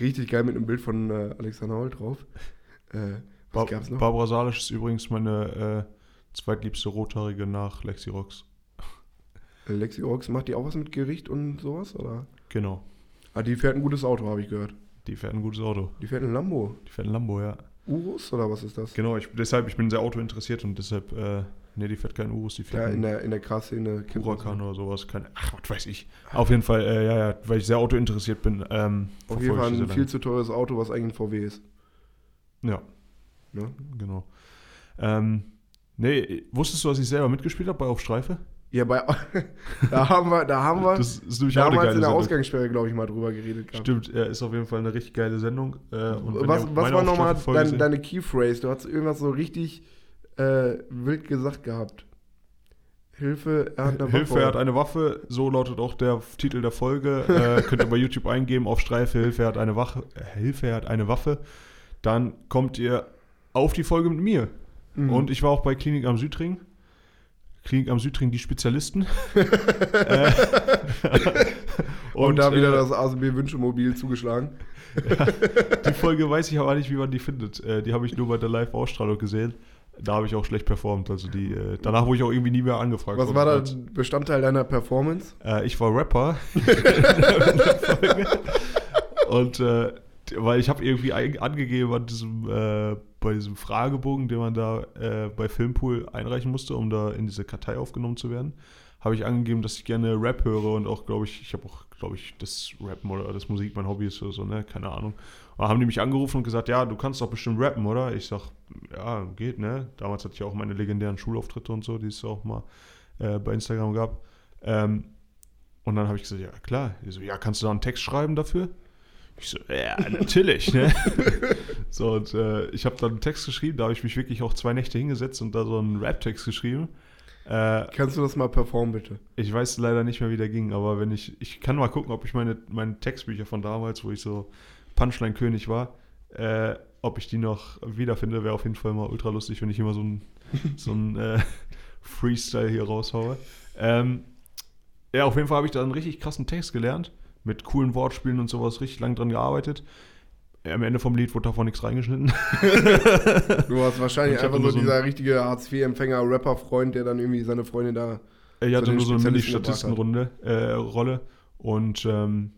Richtig geil mit einem Bild von äh, Alexander Holt drauf. Äh, was Bar gab's noch? Barbara Salisch ist übrigens meine zweitliebste Rothaarige nach Lexi Rox. Lexi Orks, macht die auch was mit Gericht und sowas? Oder? Genau. Ah, die fährt ein gutes Auto, habe ich gehört. Die fährt ein gutes Auto. Die fährt ein Lambo. Die fährt ein Lambo, ja. Urus oder was ist das? Genau, ich, deshalb, ich bin sehr Auto interessiert und deshalb, äh, nee, die fährt kein Urus, die fährt Ja, in der, in der kennt man Huracan oder sowas. Keine, ach, was weiß ich. Auf jeden Fall, äh, ja, ja, weil ich sehr Auto interessiert bin. Ähm, Auf jeden Fall ein viel zu teures Auto, was eigentlich ein VW ist. Ja, Ne? genau. Ähm, nee, wusstest du, dass ich selber mitgespielt habe bei Auf Streife? Ja, bei, da haben wir, da haben wir Das ist nämlich auch eine damals in der Sendung. Ausgangssperre, glaube ich, mal drüber geredet. gehabt. Stimmt, ja, ist auf jeden Fall eine richtig geile Sendung. Äh, Was, was war nochmal dein, deine Keyphrase? Du hast irgendwas so richtig äh, wild gesagt gehabt. Hilfe, er hat eine Hilfe, Waffe. er hat eine Waffe. So lautet auch der Titel der Folge. Äh, könnt ihr bei YouTube eingeben auf Streife. Hilfe, er hat eine Waffe. Äh, Hilfe, er hat eine Waffe. Dann kommt ihr auf die Folge mit mir. Mhm. Und ich war auch bei Klinik am Südring. Klinik am Südring, die Spezialisten. äh, und, da wieder äh, das ASB Wünschemobil zugeschlagen. Die Folge weiß ich aber nicht, wie man die findet. Äh, die habe ich nur bei der Live-Ausstrahlung gesehen. Da habe ich auch schlecht performt. Also die, danach wurde ich auch irgendwie nie mehr angefragt. Was war da Bestandteil deiner Performance? Ich war Rapper. Und weil ich habe irgendwie angegeben an diesem, bei diesem Fragebogen, den man da äh, bei Filmpool einreichen musste, um da in diese Kartei aufgenommen zu werden, habe ich angegeben, dass ich gerne Rap höre und auch, glaube ich, ich habe auch, glaube ich, das Rappen oder das Musik mein Hobby ist oder so, ne? Keine Ahnung. Und haben die mich angerufen und gesagt, ja, du kannst doch bestimmt rappen, oder? Ich sag, ja, geht, ne? Damals hatte ich auch meine legendären Schulauftritte und so, die es auch mal äh, bei Instagram gab. Ähm, und dann habe ich gesagt, ja klar. Die so, ja, kannst du da einen Text schreiben dafür? Ich so, ja, natürlich, ne? so, und äh, ich habe dann einen Text geschrieben, da habe ich mich wirklich auch zwei Nächte hingesetzt und da so einen Rap-Text geschrieben. Äh, Kannst du das mal performen, bitte? ich weiß leider nicht mehr, wie der ging, aber wenn ich, ich kann mal gucken, ob ich meine, meine Textbücher von damals, wo ich so Punchline-König war, äh, ob ich die noch wiederfinde, wäre auf jeden Fall mal ultra lustig, wenn ich immer so ein, so ein äh, Freestyle hier raushaue. Ähm, ja, auf jeden Fall habe ich da einen richtig krassen Text gelernt, mit coolen Wortspielen und sowas, richtig lang dran gearbeitet. Am Ende vom Lied wurde davon nichts reingeschnitten. Du hast wahrscheinlich einfach nur so dieser richtige Hartz-IV-Empfänger, Rapper-Freund, der dann irgendwie seine Freundin da. Ich hatte nur so eine Mini-Statistenrunde, äh, Rolle. Und ähm,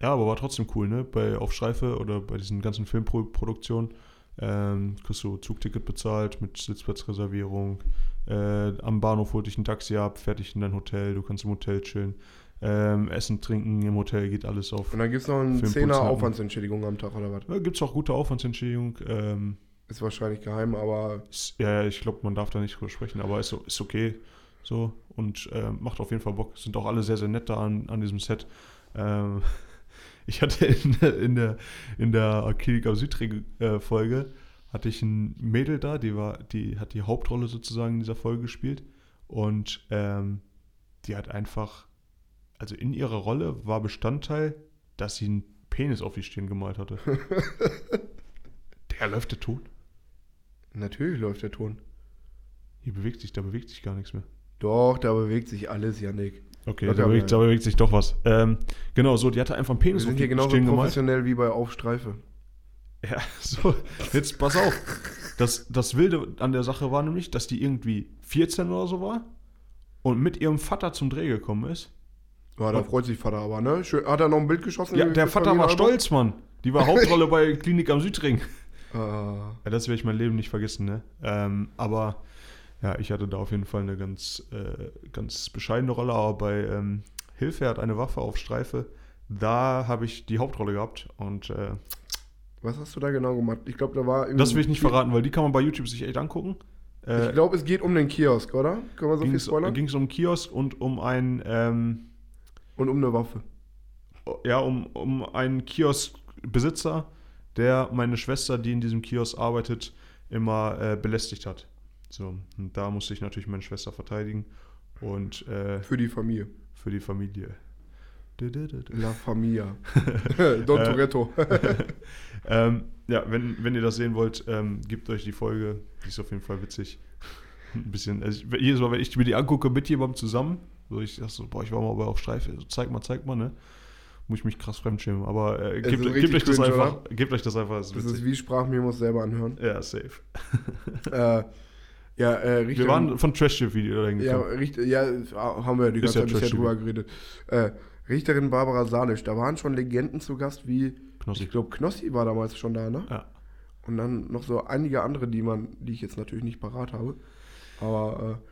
ja, aber war trotzdem cool, ne? Bei Auf Streife oder bei diesen ganzen Filmproduktionen ähm, kriegst du Zugticket bezahlt mit Sitzplatzreservierung. Äh, am Bahnhof holt dich ein Taxi ab, fertig in dein Hotel, du kannst im Hotel chillen. Ähm, Essen, trinken im Hotel geht alles auf. Und dann gibt es noch einen Für den 10er Putz Aufwandsentschädigung am Tag oder was? Da gibt es auch gute Aufwandsentschädigung. Ähm, Ist wahrscheinlich geheim, aber ist, ja, ich glaube, man darf da nicht drüber sprechen, aber ist, ist okay. So und ähm, macht auf jeden Fall Bock. Sind auch alle sehr, sehr nett da an, an diesem Set. Ähm, ich hatte in, der- in der, in der Klinik Südring-Folge hatte ich ein Mädel da, die war, die hat die Hauptrolle sozusagen in dieser Folge gespielt. Und ähm, die hat einfach, also in ihrer Rolle war Bestandteil, dass sie einen Penis auf die Stirn gemalt hatte. der läuft der tot. natürlich läuft der Ton. Hier bewegt sich, da bewegt sich gar nichts mehr. Doch, da bewegt sich alles, Yannick. Okay, da bewegt, da bewegt sich doch was. Ähm, genau, so, die hatte einfach einen Wir Penis sind auf hier die genauso Stirn gemalt. professionell wie bei Aufstreife. Ja, so, jetzt pass auf. Das, das Wilde an der Sache war nämlich, dass die irgendwie 14 oder so war und mit ihrem Vater zum Dreh gekommen ist. Ja, da freut sich Vater aber, ne? Schön, hat er noch ein Bild geschossen? Ja, der Vater war stolz, Mann. Die war Hauptrolle bei Klinik am Südring. Ah, Ja, das werde ich mein Leben nicht vergessen, ne? Ähm, aber ja, ich hatte da auf jeden Fall eine ganz, äh, ganz bescheidene Rolle, aber bei ähm, Hilfe hat eine Waffe auf Streife. Da habe ich die Hauptrolle gehabt und äh, was hast du da genau gemacht? Ich glaube, da war das will ich nicht verraten, weil die kann man bei YouTube sich echt angucken. Äh, Ich glaube, es geht um den Kiosk, oder? Können wir so viel spoilern? ging es um Kiosk und um ein ähm, Und um eine Waffe. ja, um, um einen Kioskbesitzer, der meine Schwester, die in diesem Kiosk arbeitet, immer äh, belästigt hat. So, und da musste ich natürlich meine Schwester verteidigen und äh, Für die Familie. für die Familie. La Familia. Don Äh, Toretto. ähm, ja, wenn, wenn ihr das sehen wollt, ähm, gebt euch die Folge. Die ist auf jeden Fall witzig. Ein bisschen, also ich, jedes Mal, wenn ich mir die angucke mit jemandem zusammen, so ich sag so, boah, ich war mal bei auf Streife, so, zeig mal, zeig mal, ne? Muss ich mich krass fremdschämen. Aber äh, gebt, gebt euch das cringe, einfach, gebt euch das einfach, das ist Das ist wie Sprachmemos selber anhören. ja, safe. äh, ja, äh, Richterin, Wir waren von Trash-Video dahin ja. Richter, ja, haben wir die ganze ja Zeit bisher drüber geredet. Äh, Richterin Barbara Salisch, da waren schon Legenden zu Gast wie, Knossi. ich glaube, Knossi war damals schon da, ne? Ja. Und dann noch so einige andere, die man, die ich jetzt natürlich nicht parat habe. Aber äh,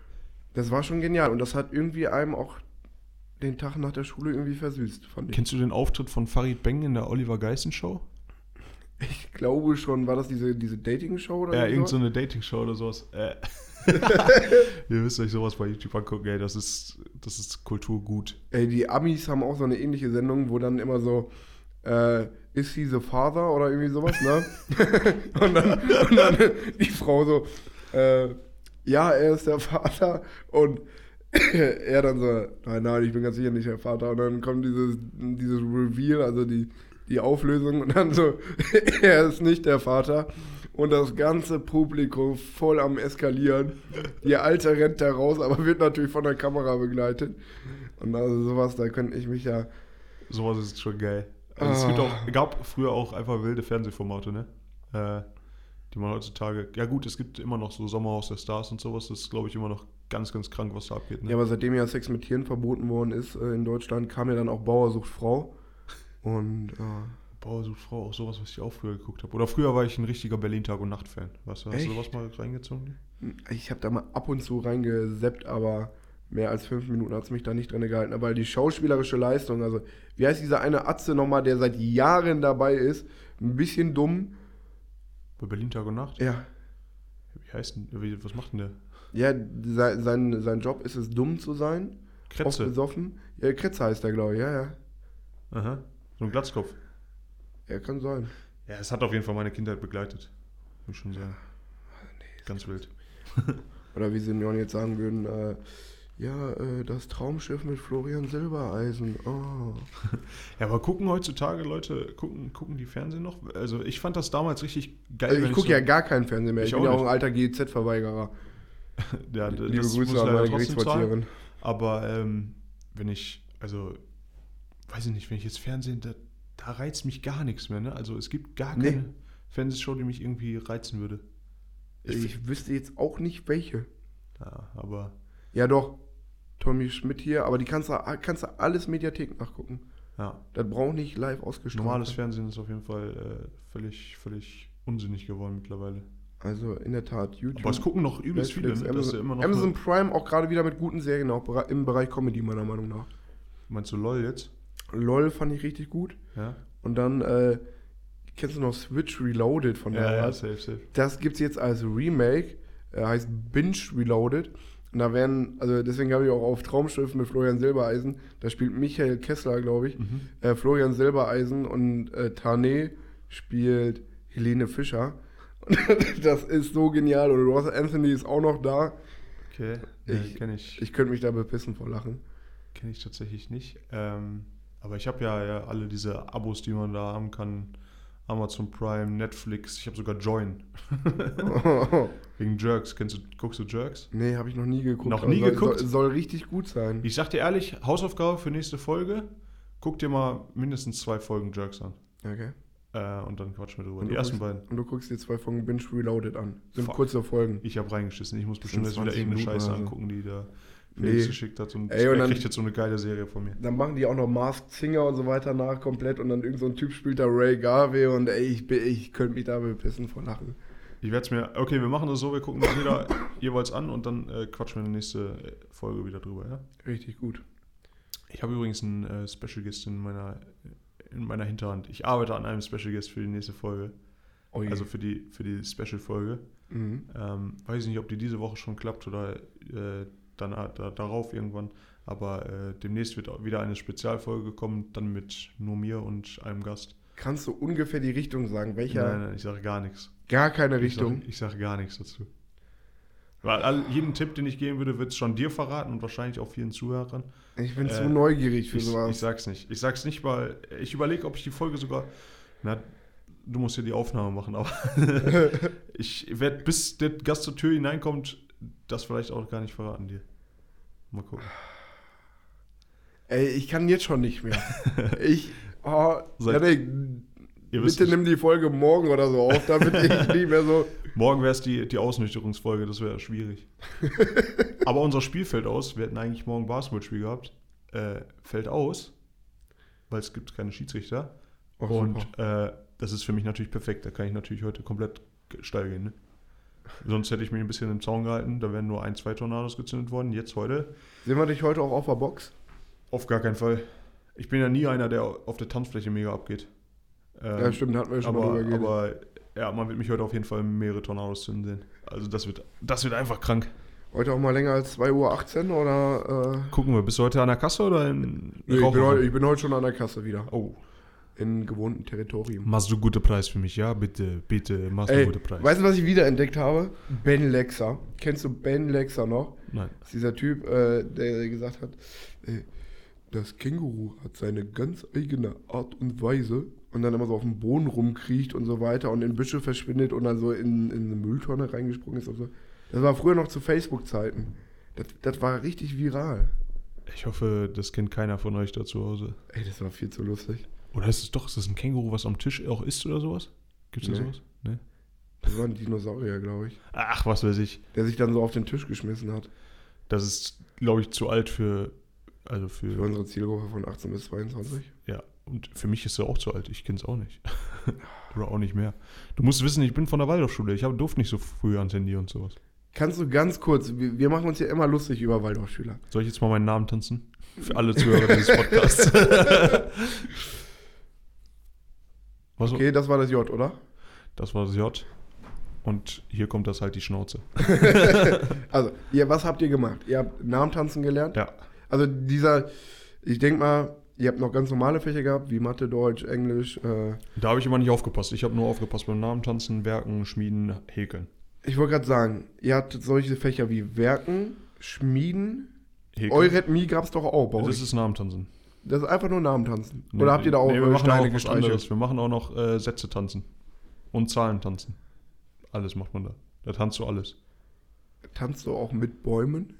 das war schon genial und das hat irgendwie einem auch den Tag nach der Schule irgendwie versüßt, fand ich. Kennst du den Auftritt von Farid Beng in der Oliver Geissen Show? Ich glaube schon, war das diese, diese Dating-Show oder Ja, irgendwie irgend sowas? so eine Dating-Show oder sowas. Äh. Ihr müsst euch sowas bei YouTube angucken, ey, das ist, das ist Kultur gut. Ey, die Amis haben auch so eine ähnliche Sendung, wo dann immer so, äh, is he the father oder irgendwie sowas, ne? und, dann, und dann die Frau so, äh, ja, er ist der Vater und er dann so, nein, nein, ich bin ganz sicher nicht der Vater. Und dann kommt dieses, dieses Reveal, also die, die Auflösung und dann so, er ist nicht der Vater. Und das ganze Publikum voll am Eskalieren. Die Alte rennt da raus, aber wird natürlich von der Kamera begleitet. Und also sowas, da könnte ich mich ja. Sowas ist schon geil. Also es gibt Ah. auch, gab früher auch einfach wilde Fernsehformate, ne? Äh, die man heutzutage. Ja gut, es gibt immer noch so Sommerhaus der Stars und sowas. Das ist, glaube ich, immer noch ganz, ganz krank, was da abgeht. Ne? Ja, aber seitdem ja Sex mit Tieren verboten worden ist äh, in Deutschland, kam ja dann auch Bauersucht Frau. Und äh, Bauer sucht Frau, auch sowas, was ich auch früher geguckt habe. Oder früher war ich ein richtiger Berlin-Tag- und Nacht-Fan. Weißt du, hast Echt? du sowas mal reingezogen? ich habe da mal ab und zu reingeseppt, aber mehr als fünf Minuten hat es mich da nicht drin gehalten. Aber die schauspielerische Leistung, also wie heißt dieser eine Atze nochmal, der seit Jahren dabei ist, ein bisschen dumm. Bei Berlin-Tag und Nacht? Ja, Wie heißt denn, wie, was macht denn der? ja sein, sein, sein Job ist es, dumm zu sein, oft Kretze. besoffen. Ja, Kretze heißt er, glaube ich, ja, ja. Aha. So ein Glatzkopf. Ja, kann sein. Ja, es hat auf jeden Fall meine Kindheit begleitet. Muss ich schon sagen. Ganz wild. Oder wie Simeon jetzt sagen würden, äh, ja, äh, das Traumschiff mit Florian Silbereisen. Oh. Ja, aber gucken heutzutage Leute, gucken, gucken die Fernsehen noch? Also ich fand das damals richtig geil. Also ich gucke so- ja gar keinen Fernsehen mehr. Ich, Ich bin auch ja auch ein alter GEZ-Verweigerer. ja, Liebe Grüße an meine. Gerichtsvollzieherin. Aber ähm, wenn ich, also, weiß ich nicht, wenn ich jetzt Fernsehen, da, da reizt mich gar nichts mehr. Ne? Also es gibt gar Nee. keine Fernsehshow, die mich irgendwie reizen würde. Ich, Ich, wüsste jetzt auch nicht welche. ja, aber Ja, doch. Tommy Schmidt hier, aber die kannst du, kannst du alles Mediathek nachgucken. ja, Das braucht nicht live ausgestrahlt. normales. Fernsehen ist auf jeden Fall äh, völlig, völlig unsinnig geworden mittlerweile. Also in der Tat, YouTube. Aber es gucken noch übelst Netflix, viele. Ne? Amazon, immer noch Amazon Prime auch gerade wieder mit guten Serien, auch im Bereich Comedy, meiner Meinung nach. Meinst du LOL jetzt? LOL fand ich richtig gut. Ja, Und dann, äh, kennst du noch Switch Reloaded von der ja, ja safe, safe. Das gibt es jetzt als Remake, äh, heißt Binge Reloaded. Und da werden, also deswegen habe ich auch auf Traumschiff mit Florian Silbereisen, da spielt Michael Kessler, glaube ich, Mhm. äh, Florian Silbereisen und äh, Tane spielt Helene Fischer. Und das ist so genial. Und Ross Anthony ist auch noch da. Okay, Ich- kenne ich, Ich könnte mich da bepissen vor Lachen. kenn ich tatsächlich nicht. Ähm, aber ich habe ja, ja alle diese Abos, die man da haben kann. Amazon Prime, Netflix, ich habe sogar Join. Wegen Jerks. Kennst du, guckst du Jerks? nee, habe ich noch nie geguckt. Noch nie soll, geguckt? Soll, soll richtig gut sein. Ich sag dir ehrlich, Hausaufgabe für nächste Folge, guck dir mal mindestens zwei Folgen Jerks an. Okay. Äh, und dann quatschen wir drüber. Und Die ersten guckst- beiden. Und du guckst dir zwei Folgen Binge Reloaded an. Sind Fuck. kurze Folgen. Ich habe reingeschissen. Ich muss bestimmt jetzt wieder 20 irgendeine Scheiße oder so. angucken, die da Nee. Geschickt hat. Und Ey, und dann- kriegt jetzt so eine geile Serie von mir. Dann machen die auch noch Masked Singer und so weiter nach komplett und dann irgend so ein Typ spielt da Ray Garvey und ey, ich, ich könnte mich da bepissen vor Lachen. Ich werde es mir. Okay, wir machen das so, wir gucken uns jeder jeweils an und dann äh, quatschen wir in der nächsten äh, Folge wieder drüber, ja? Richtig gut. Ich habe übrigens einen äh, Special Guest in meiner, in meiner Hinterhand. Ich arbeite an einem Special Guest für die nächste Folge. Ui. Also für die, für die Special-Folge. mhm. Ähm, weiß nicht, ob die diese Woche schon klappt oder äh, dann da, darauf irgendwann. Aber äh, demnächst wird auch wieder eine Spezialfolge kommen, dann mit nur mir und einem Gast. Kannst du ungefähr die Richtung sagen? Welcher? Nein, nein, ich sage gar nichts. Gar keine Ich Richtung. sage sag gar nichts dazu. Weil all, jeden Tipp, den ich geben würde, wird es schon dir verraten und wahrscheinlich auch vielen Zuhörern. Ich bin Äh, zu neugierig für Ich, ich sowas. sag's nicht. Ich sag's nicht, weil ich überlege, ob ich die Folge sogar. Na, du musst ja die Aufnahme machen, aber ich werde, bis der Gast zur Tür hineinkommt, das vielleicht auch gar nicht verraten dir. Mal gucken. Ey, ich kann jetzt schon nicht mehr. ich. Oh, Seit- Ihr wisst bitte nimm die Folge morgen oder so auf, damit ich nicht mehr so. morgen wäre es die, die Ausnüchterungsfolge, das wäre schwierig. aber unser Spiel fällt aus. Wir hätten eigentlich morgen Basketballspiel gehabt. Äh, fällt aus, weil es gibt keine Schiedsrichter. Oh, Und äh, das ist für mich natürlich perfekt. Da kann ich natürlich heute komplett steil gehen. Ne? Sonst hätte ich mich ein bisschen im Zaun gehalten. Da wären nur ein, zwei Tornados gezündet worden. Jetzt heute Sehen wir dich heute auch auf der Box? auf gar keinen Fall. Ich bin ja nie einer, der auf der Tanzfläche mega abgeht. Ähm, ja, stimmt, hatten wir schon mal aber, drüber geredet. aber ja, man wird mich heute auf jeden Fall mehrere Tornados zünden sehen. Also das wird, das wird einfach krank. Heute auch mal länger als 2.18 Uhr oder. Äh, Gucken wir, bist du heute an der Kasse oder in nee, ich, bin heute, ich bin heute schon an der Kasse wieder. Oh, In gewohnten Territorium. machst du guten Preis für mich, ja? Bitte, bitte, machst du Ey, guten Preis. weißt du, was ich wieder entdeckt habe? Ben Lexer. Kennst du Ben Lexer noch? Nein. Das ist dieser Typ, äh, der gesagt hat, äh, das Känguru hat seine ganz eigene Art und Weise und dann immer so auf dem Boden rumkriecht und so weiter und in Büsche verschwindet und dann so in, in eine Mülltonne reingesprungen ist und so. Das war früher noch zu Facebook-Zeiten. Das, das war richtig viral. Ich hoffe, das kennt keiner von euch da zu Hause. Ey, das war viel zu lustig. Oder ist es doch, ist das ein Känguru, was am Tisch auch isst oder sowas? Gibt es da Nee. sowas? Ne? Das war ein Dinosaurier, glaube ich. Ach, was weiß ich. Der sich dann so auf den Tisch geschmissen hat. Das ist, glaube ich, zu alt für, also für, Für unsere Zielgruppe von 18 bis 22. ja. Und für mich ist er auch zu alt. Ich kenne es auch nicht. oder auch nicht mehr. Du musst wissen, ich bin von der Waldorfschule. Ich durfte nicht so früh ans Handy und sowas. Kannst du ganz kurz, wir, wir machen uns ja immer lustig über Waldorfschüler. Soll ich jetzt mal meinen Namen tanzen? Für alle Zuhörer dieses Podcasts. was, Okay, das war das J, oder? Das war das J. Und hier kommt das halt die Schnauze. Also, ihr, was habt ihr gemacht? Ihr habt Namentanzen gelernt? Ja. Also dieser, ich denke mal, ihr habt noch ganz normale Fächer gehabt, wie Mathe, Deutsch, Englisch. Äh, Da habe ich aber nicht aufgepasst. Ich habe nur aufgepasst beim Namen tanzen, Werken, Schmieden, Häkeln. ich wollte gerade sagen, ihr hattet solche Fächer wie Werken, Schmieden. Häkeln. Eurythmie gab es doch auch bei das ist Namen tanzen. Das ist einfach nur Namentanzen. Nee, Oder habt ihr da auch nee, wir machen Steine auch was anderes. Wir machen auch noch äh, Sätze tanzen. Und Zahlen tanzen. Alles macht man da. Da tanzt du alles. Tanzt du auch mit Bäumen?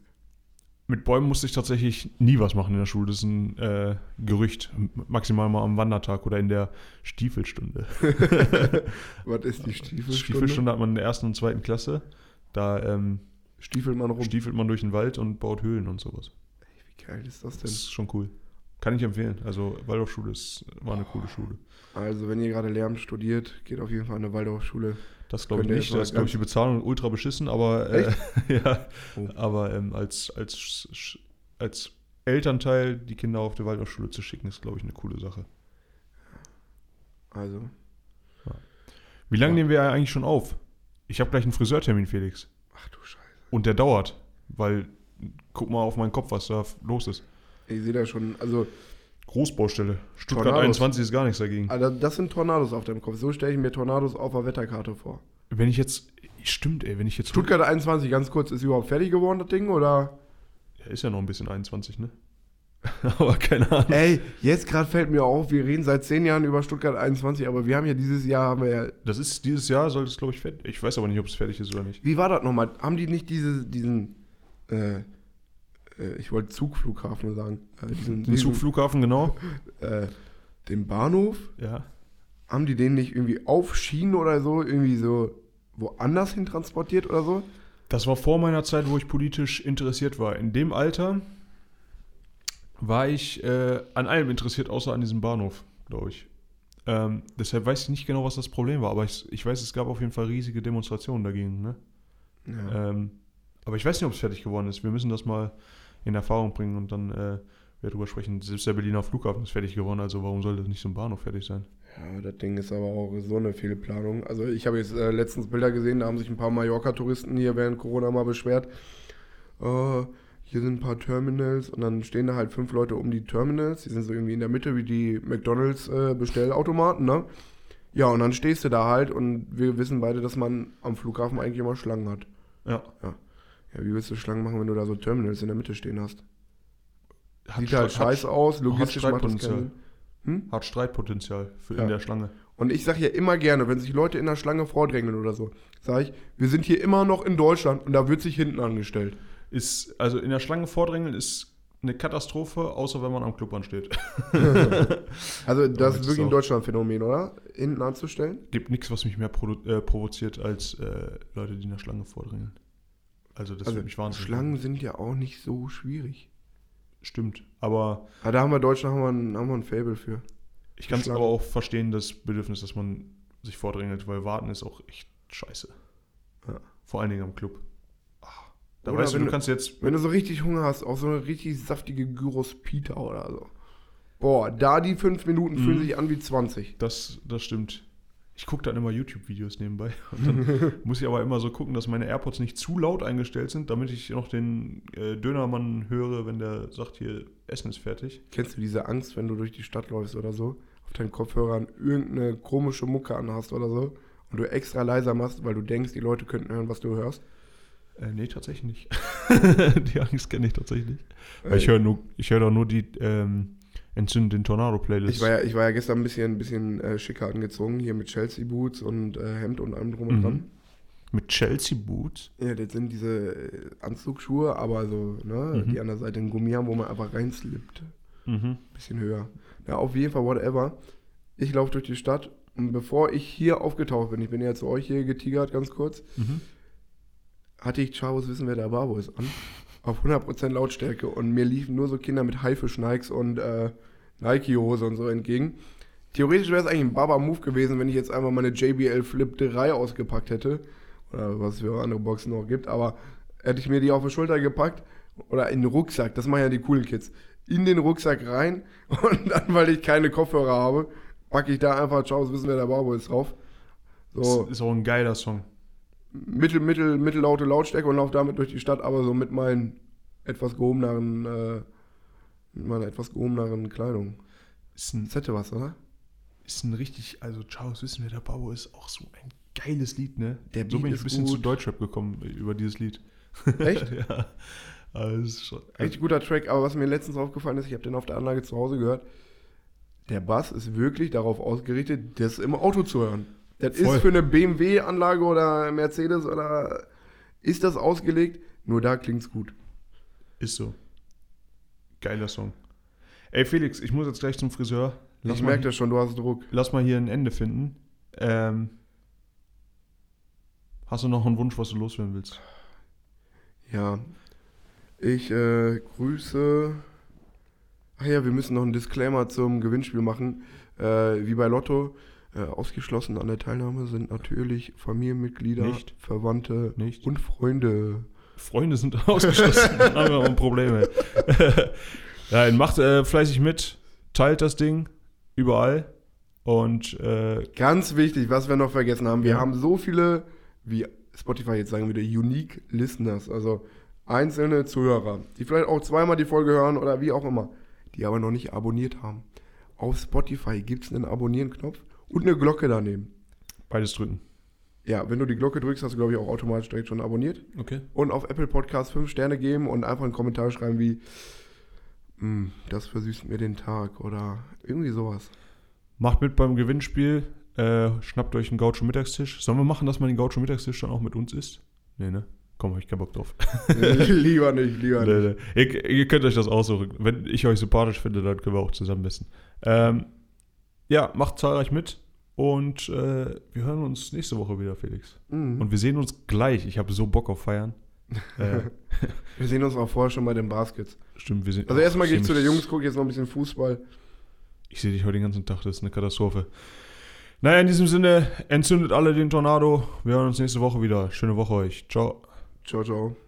Mit Bäumen musste ich tatsächlich nie was machen in der Schule. Das ist ein äh, Gerücht. Maximal mal am Wandertag oder in der Stiefelstunde. Was ist die Stiefelstunde? Stiefelstunde hat man in der ersten und zweiten Klasse. Da ähm, Stiefelt man rum. stiefelt man durch den Wald und baut Höhlen und sowas. Wie geil ist das Das denn? ist schon cool. Kann ich empfehlen. Also Waldorfschule ist, war eine coole Schule. Also, wenn ihr gerade Lehramt studiert, geht auf jeden Fall an eine Waldorfschule. Das glaube ich nicht. jetzt mal Da ist, glaube ich, die Bezahlung ultra beschissen, aber, äh, ja, Oh. aber ähm, als, als, als Elternteil die Kinder auf die Waldorfschule zu schicken, ist, glaube ich, eine coole Sache. Also, Wie lange Ja. nehmen wir eigentlich schon auf? Ich habe gleich einen Friseurtermin, Felix. ach du Scheiße. Und der dauert, weil guck mal auf meinen Kopf, was da los ist. Ich sehe da schon, also, Großbaustelle. Stuttgart Tornados. 21 ist gar nichts dagegen. also, das sind Tornados auf deinem Kopf. So stelle ich mir Tornados auf der Wetterkarte vor. Wenn ich jetzt, stimmt, ey, wenn ich jetzt Stuttgart 21, ganz kurz, ist überhaupt fertig geworden, das Ding, oder? Ja, ist ja noch ein bisschen 21, ne? aber keine Ahnung. Ey, jetzt gerade fällt mir auf, wir reden seit zehn Jahren über Stuttgart 21, aber wir haben ja dieses Jahr, haben wir ja, Das ist dieses Jahr, soll es, glaube ich, fertig. Ich weiß aber nicht, ob es fertig ist oder nicht. wie war das nochmal? Haben die nicht diese, diesen, äh, äh, ich wollte Zugflughafen sagen, äh, diesen, Den Zugflughafen, genau. äh, den Bahnhof, Ja. haben die den nicht irgendwie auf Schienen oder so, irgendwie so woanders hin transportiert oder so? Das war vor meiner Zeit, wo ich politisch interessiert war. In dem Alter war ich äh, an allem interessiert, außer an diesem Bahnhof, glaube ich. Ähm, deshalb weiß ich nicht genau, was das Problem war, aber ich, ich weiß, es gab auf jeden Fall riesige Demonstrationen dagegen. Ne? Ja. Ähm, aber ich weiß nicht, ob es fertig geworden ist. Wir müssen das mal in Erfahrung bringen und dann äh, wir darüber sprechen. Selbst der Berliner Flughafen ist fertig geworden, also warum sollte nicht so ein Bahnhof fertig sein? Ja, das Ding ist aber auch so eine Fehlplanung. Also ich habe jetzt äh, letztens Bilder gesehen, da haben sich ein paar Mallorca-Touristen hier während Corona mal beschwert. Äh, hier sind ein paar Terminals und dann stehen da halt fünf Leute um die Terminals. Die sind so irgendwie in der Mitte wie die McDonalds äh, Bestellautomaten, ne? Ja, und dann stehst du da halt und wir wissen beide, dass man am Flughafen eigentlich immer Schlangen hat. Ja. Ja, wie willst du Schlangen machen, wenn du da so Terminals in der Mitte stehen hast? Hat Sieht halt Streit- hat- scheiße aus, logistisch das Streitpotenzial. Hm? Hat Streitpotenzial für Ja. in der Schlange. Und ich sage ja immer gerne, wenn sich Leute in der Schlange vordrängeln oder so, sage ich, wir sind hier immer noch in Deutschland und da wird sich hinten angestellt. Ist, also in der Schlange vordrängeln ist eine Katastrophe, außer wenn man am Clubband steht. Also das ist wirklich ein Deutschland-Phänomen, oder? Hinten anzustellen? Gibt nichts, was mich mehr äh, provoziert als äh, Leute, die in der Schlange vordrängeln. Also das also wird mich wahnsinnig. Schlangen sind ja auch nicht so schwierig. Stimmt. Aber Aber da haben wir Deutschland haben wir ein, haben wir ein Fable für. ich kann es aber auch verstehen, das Bedürfnis, dass man sich vordrängelt, weil warten ist auch echt scheiße. Ja. Vor allen Dingen am Club. Ah, Da Oder weißt du, du kannst jetzt. Wenn du so richtig Hunger hast, auch so eine richtig saftige Gyros Pita oder so. Boah, da die fünf Minuten fühlen Mhm. sich an wie 20. Das, das stimmt. Ich gucke dann immer YouTube-Videos nebenbei. Und dann muss ich aber immer so gucken, dass meine AirPods nicht zu laut eingestellt sind, damit ich noch den äh, Dönermann höre, wenn der sagt, hier, Essen ist fertig. Kennst du diese Angst, wenn du durch die Stadt läufst oder so, auf deinen Kopfhörern irgendeine komische Mucke anhast oder so und du extra leiser machst, weil du denkst, die Leute könnten hören, was du hörst? Äh, nee, tatsächlich nicht. die Angst kenne ich tatsächlich nicht. Weil Äh, ich höre höre doch nur die ähm, Entzünden den Tornado-Playlist. ich, war ja, ich war ja gestern ein bisschen, ein bisschen äh, schicker angezogen, hier mit Chelsea-Boots und äh, Hemd und allem drum und Mhm. dran. Mit Chelsea Boots. Ja, das sind diese äh, Anzugsschuhe, aber so, ne, Mhm. die an der Seite einen Gummi haben, wo man einfach reinslippt. Mhm. Bisschen höher. Ja, auf jeden Fall, whatever. Ich laufe durch die Stadt und bevor ich hier aufgetaucht bin, ich bin ja zu euch hier getigert, ganz kurz, Mhm. hatte ich Chavos Wissen, wer der Barbo ist an. Auf 100% Lautstärke und mir liefen nur so Kinder mit Haifisch-Nikes und äh, Nike-Hose und so entgegen. Theoretisch wäre es eigentlich ein Baba-Move gewesen, wenn ich jetzt einfach meine JBL Flip 3 ausgepackt hätte. Oder was es für andere Boxen noch gibt. Aber hätte ich mir die auf die Schulter gepackt oder in den Rucksack, das machen ja die coolen Kids, in den Rucksack rein und dann, weil ich keine Kopfhörer habe, packe ich da einfach Chavos Wissen, wer der Barbo ist drauf. So Das ist auch ein geiler Song. mittel, mittel, mittellaute Lautstärke und laufe damit durch die Stadt, aber so mit meinen etwas gehobeneren, äh, mit meiner etwas gehobeneren Kleidung. Ist ein, Das hätte was, oder? ist ein richtig, also Chaos wissen wir, der Babo ist auch so ein geiles Lied, ne? Der so Beat bin ich ein bisschen gut. zu Deutschrap gekommen äh, über dieses Lied. Echt? ja. Also, Richtig guter Track, aber was mir letztens aufgefallen ist, ich habe den auf der Anlage zu Hause gehört, der Bass ist wirklich darauf ausgerichtet, das im Auto zu hören. Das Voll. ist für eine BMW-Anlage oder Mercedes oder ist das ausgelegt, nur da klingt's gut. Ist so. Geiler Song. Ey, Felix, ich muss jetzt gleich zum Friseur. Lass ich merke das schon, du hast Druck. lass mal hier ein Ende finden. Ähm, hast du noch einen Wunsch, was du loswerden willst? Ja. Ich äh, grüße. Ach ja, wir müssen noch einen Disclaimer zum Gewinnspiel machen. Äh, wie bei Lotto. Äh, ausgeschlossen an der Teilnahme sind natürlich Familienmitglieder, Nicht. Verwandte Nicht? und Freunde. Freunde sind ausgeschlossen. Haben wir auch Probleme. Nein, macht äh, fleißig mit, teilt das Ding überall und äh, Ganz wichtig, was wir noch vergessen haben, wir Ja. haben so viele, wie Spotify jetzt sagen würde, Unique Listeners, also einzelne Zuhörer, die vielleicht auch zweimal die Folge hören oder wie auch immer, die aber noch nicht abonniert haben. Auf Spotify gibt es einen Abonnieren-Knopf und eine Glocke daneben. beides drücken. Ja, wenn du die Glocke drückst, hast du, glaube ich, auch automatisch direkt schon abonniert. Okay. Und auf Apple Podcast 5 Sterne geben und einfach einen Kommentar schreiben wie, "Mm, das versüßt mir den Tag oder irgendwie sowas. Macht mit beim Gewinnspiel. Äh, schnappt euch einen Gaucho Mittagstisch. Sollen wir machen, dass man den Gaucho Mittagstisch dann auch mit uns isst? Nee, ne? Komm, hab ich keinen Bock drauf. lieber nicht, lieber nicht. Nee, nee. Ihr, ihr könnt euch das aussuchen. Wenn ich euch sympathisch finde, dann können wir auch zusammen essen. Ähm, ja, macht zahlreich mit. Und äh, wir hören uns nächste Woche wieder, Felix. Mhm. Und wir sehen uns gleich. Ich habe so Bock auf Feiern. äh, Wir sehen uns auch vorher schon bei den Baskets. stimmt, wir sind. Also erstmal gehe ich zu den mich- Jungs, gucke jetzt noch ein bisschen Fußball. Ich sehe dich heute den ganzen Tag, das ist eine Katastrophe. Naja, in diesem Sinne, entzündet alle den Tornado. Wir hören uns nächste Woche wieder. Schöne Woche euch. Ciao. Ciao, ciao.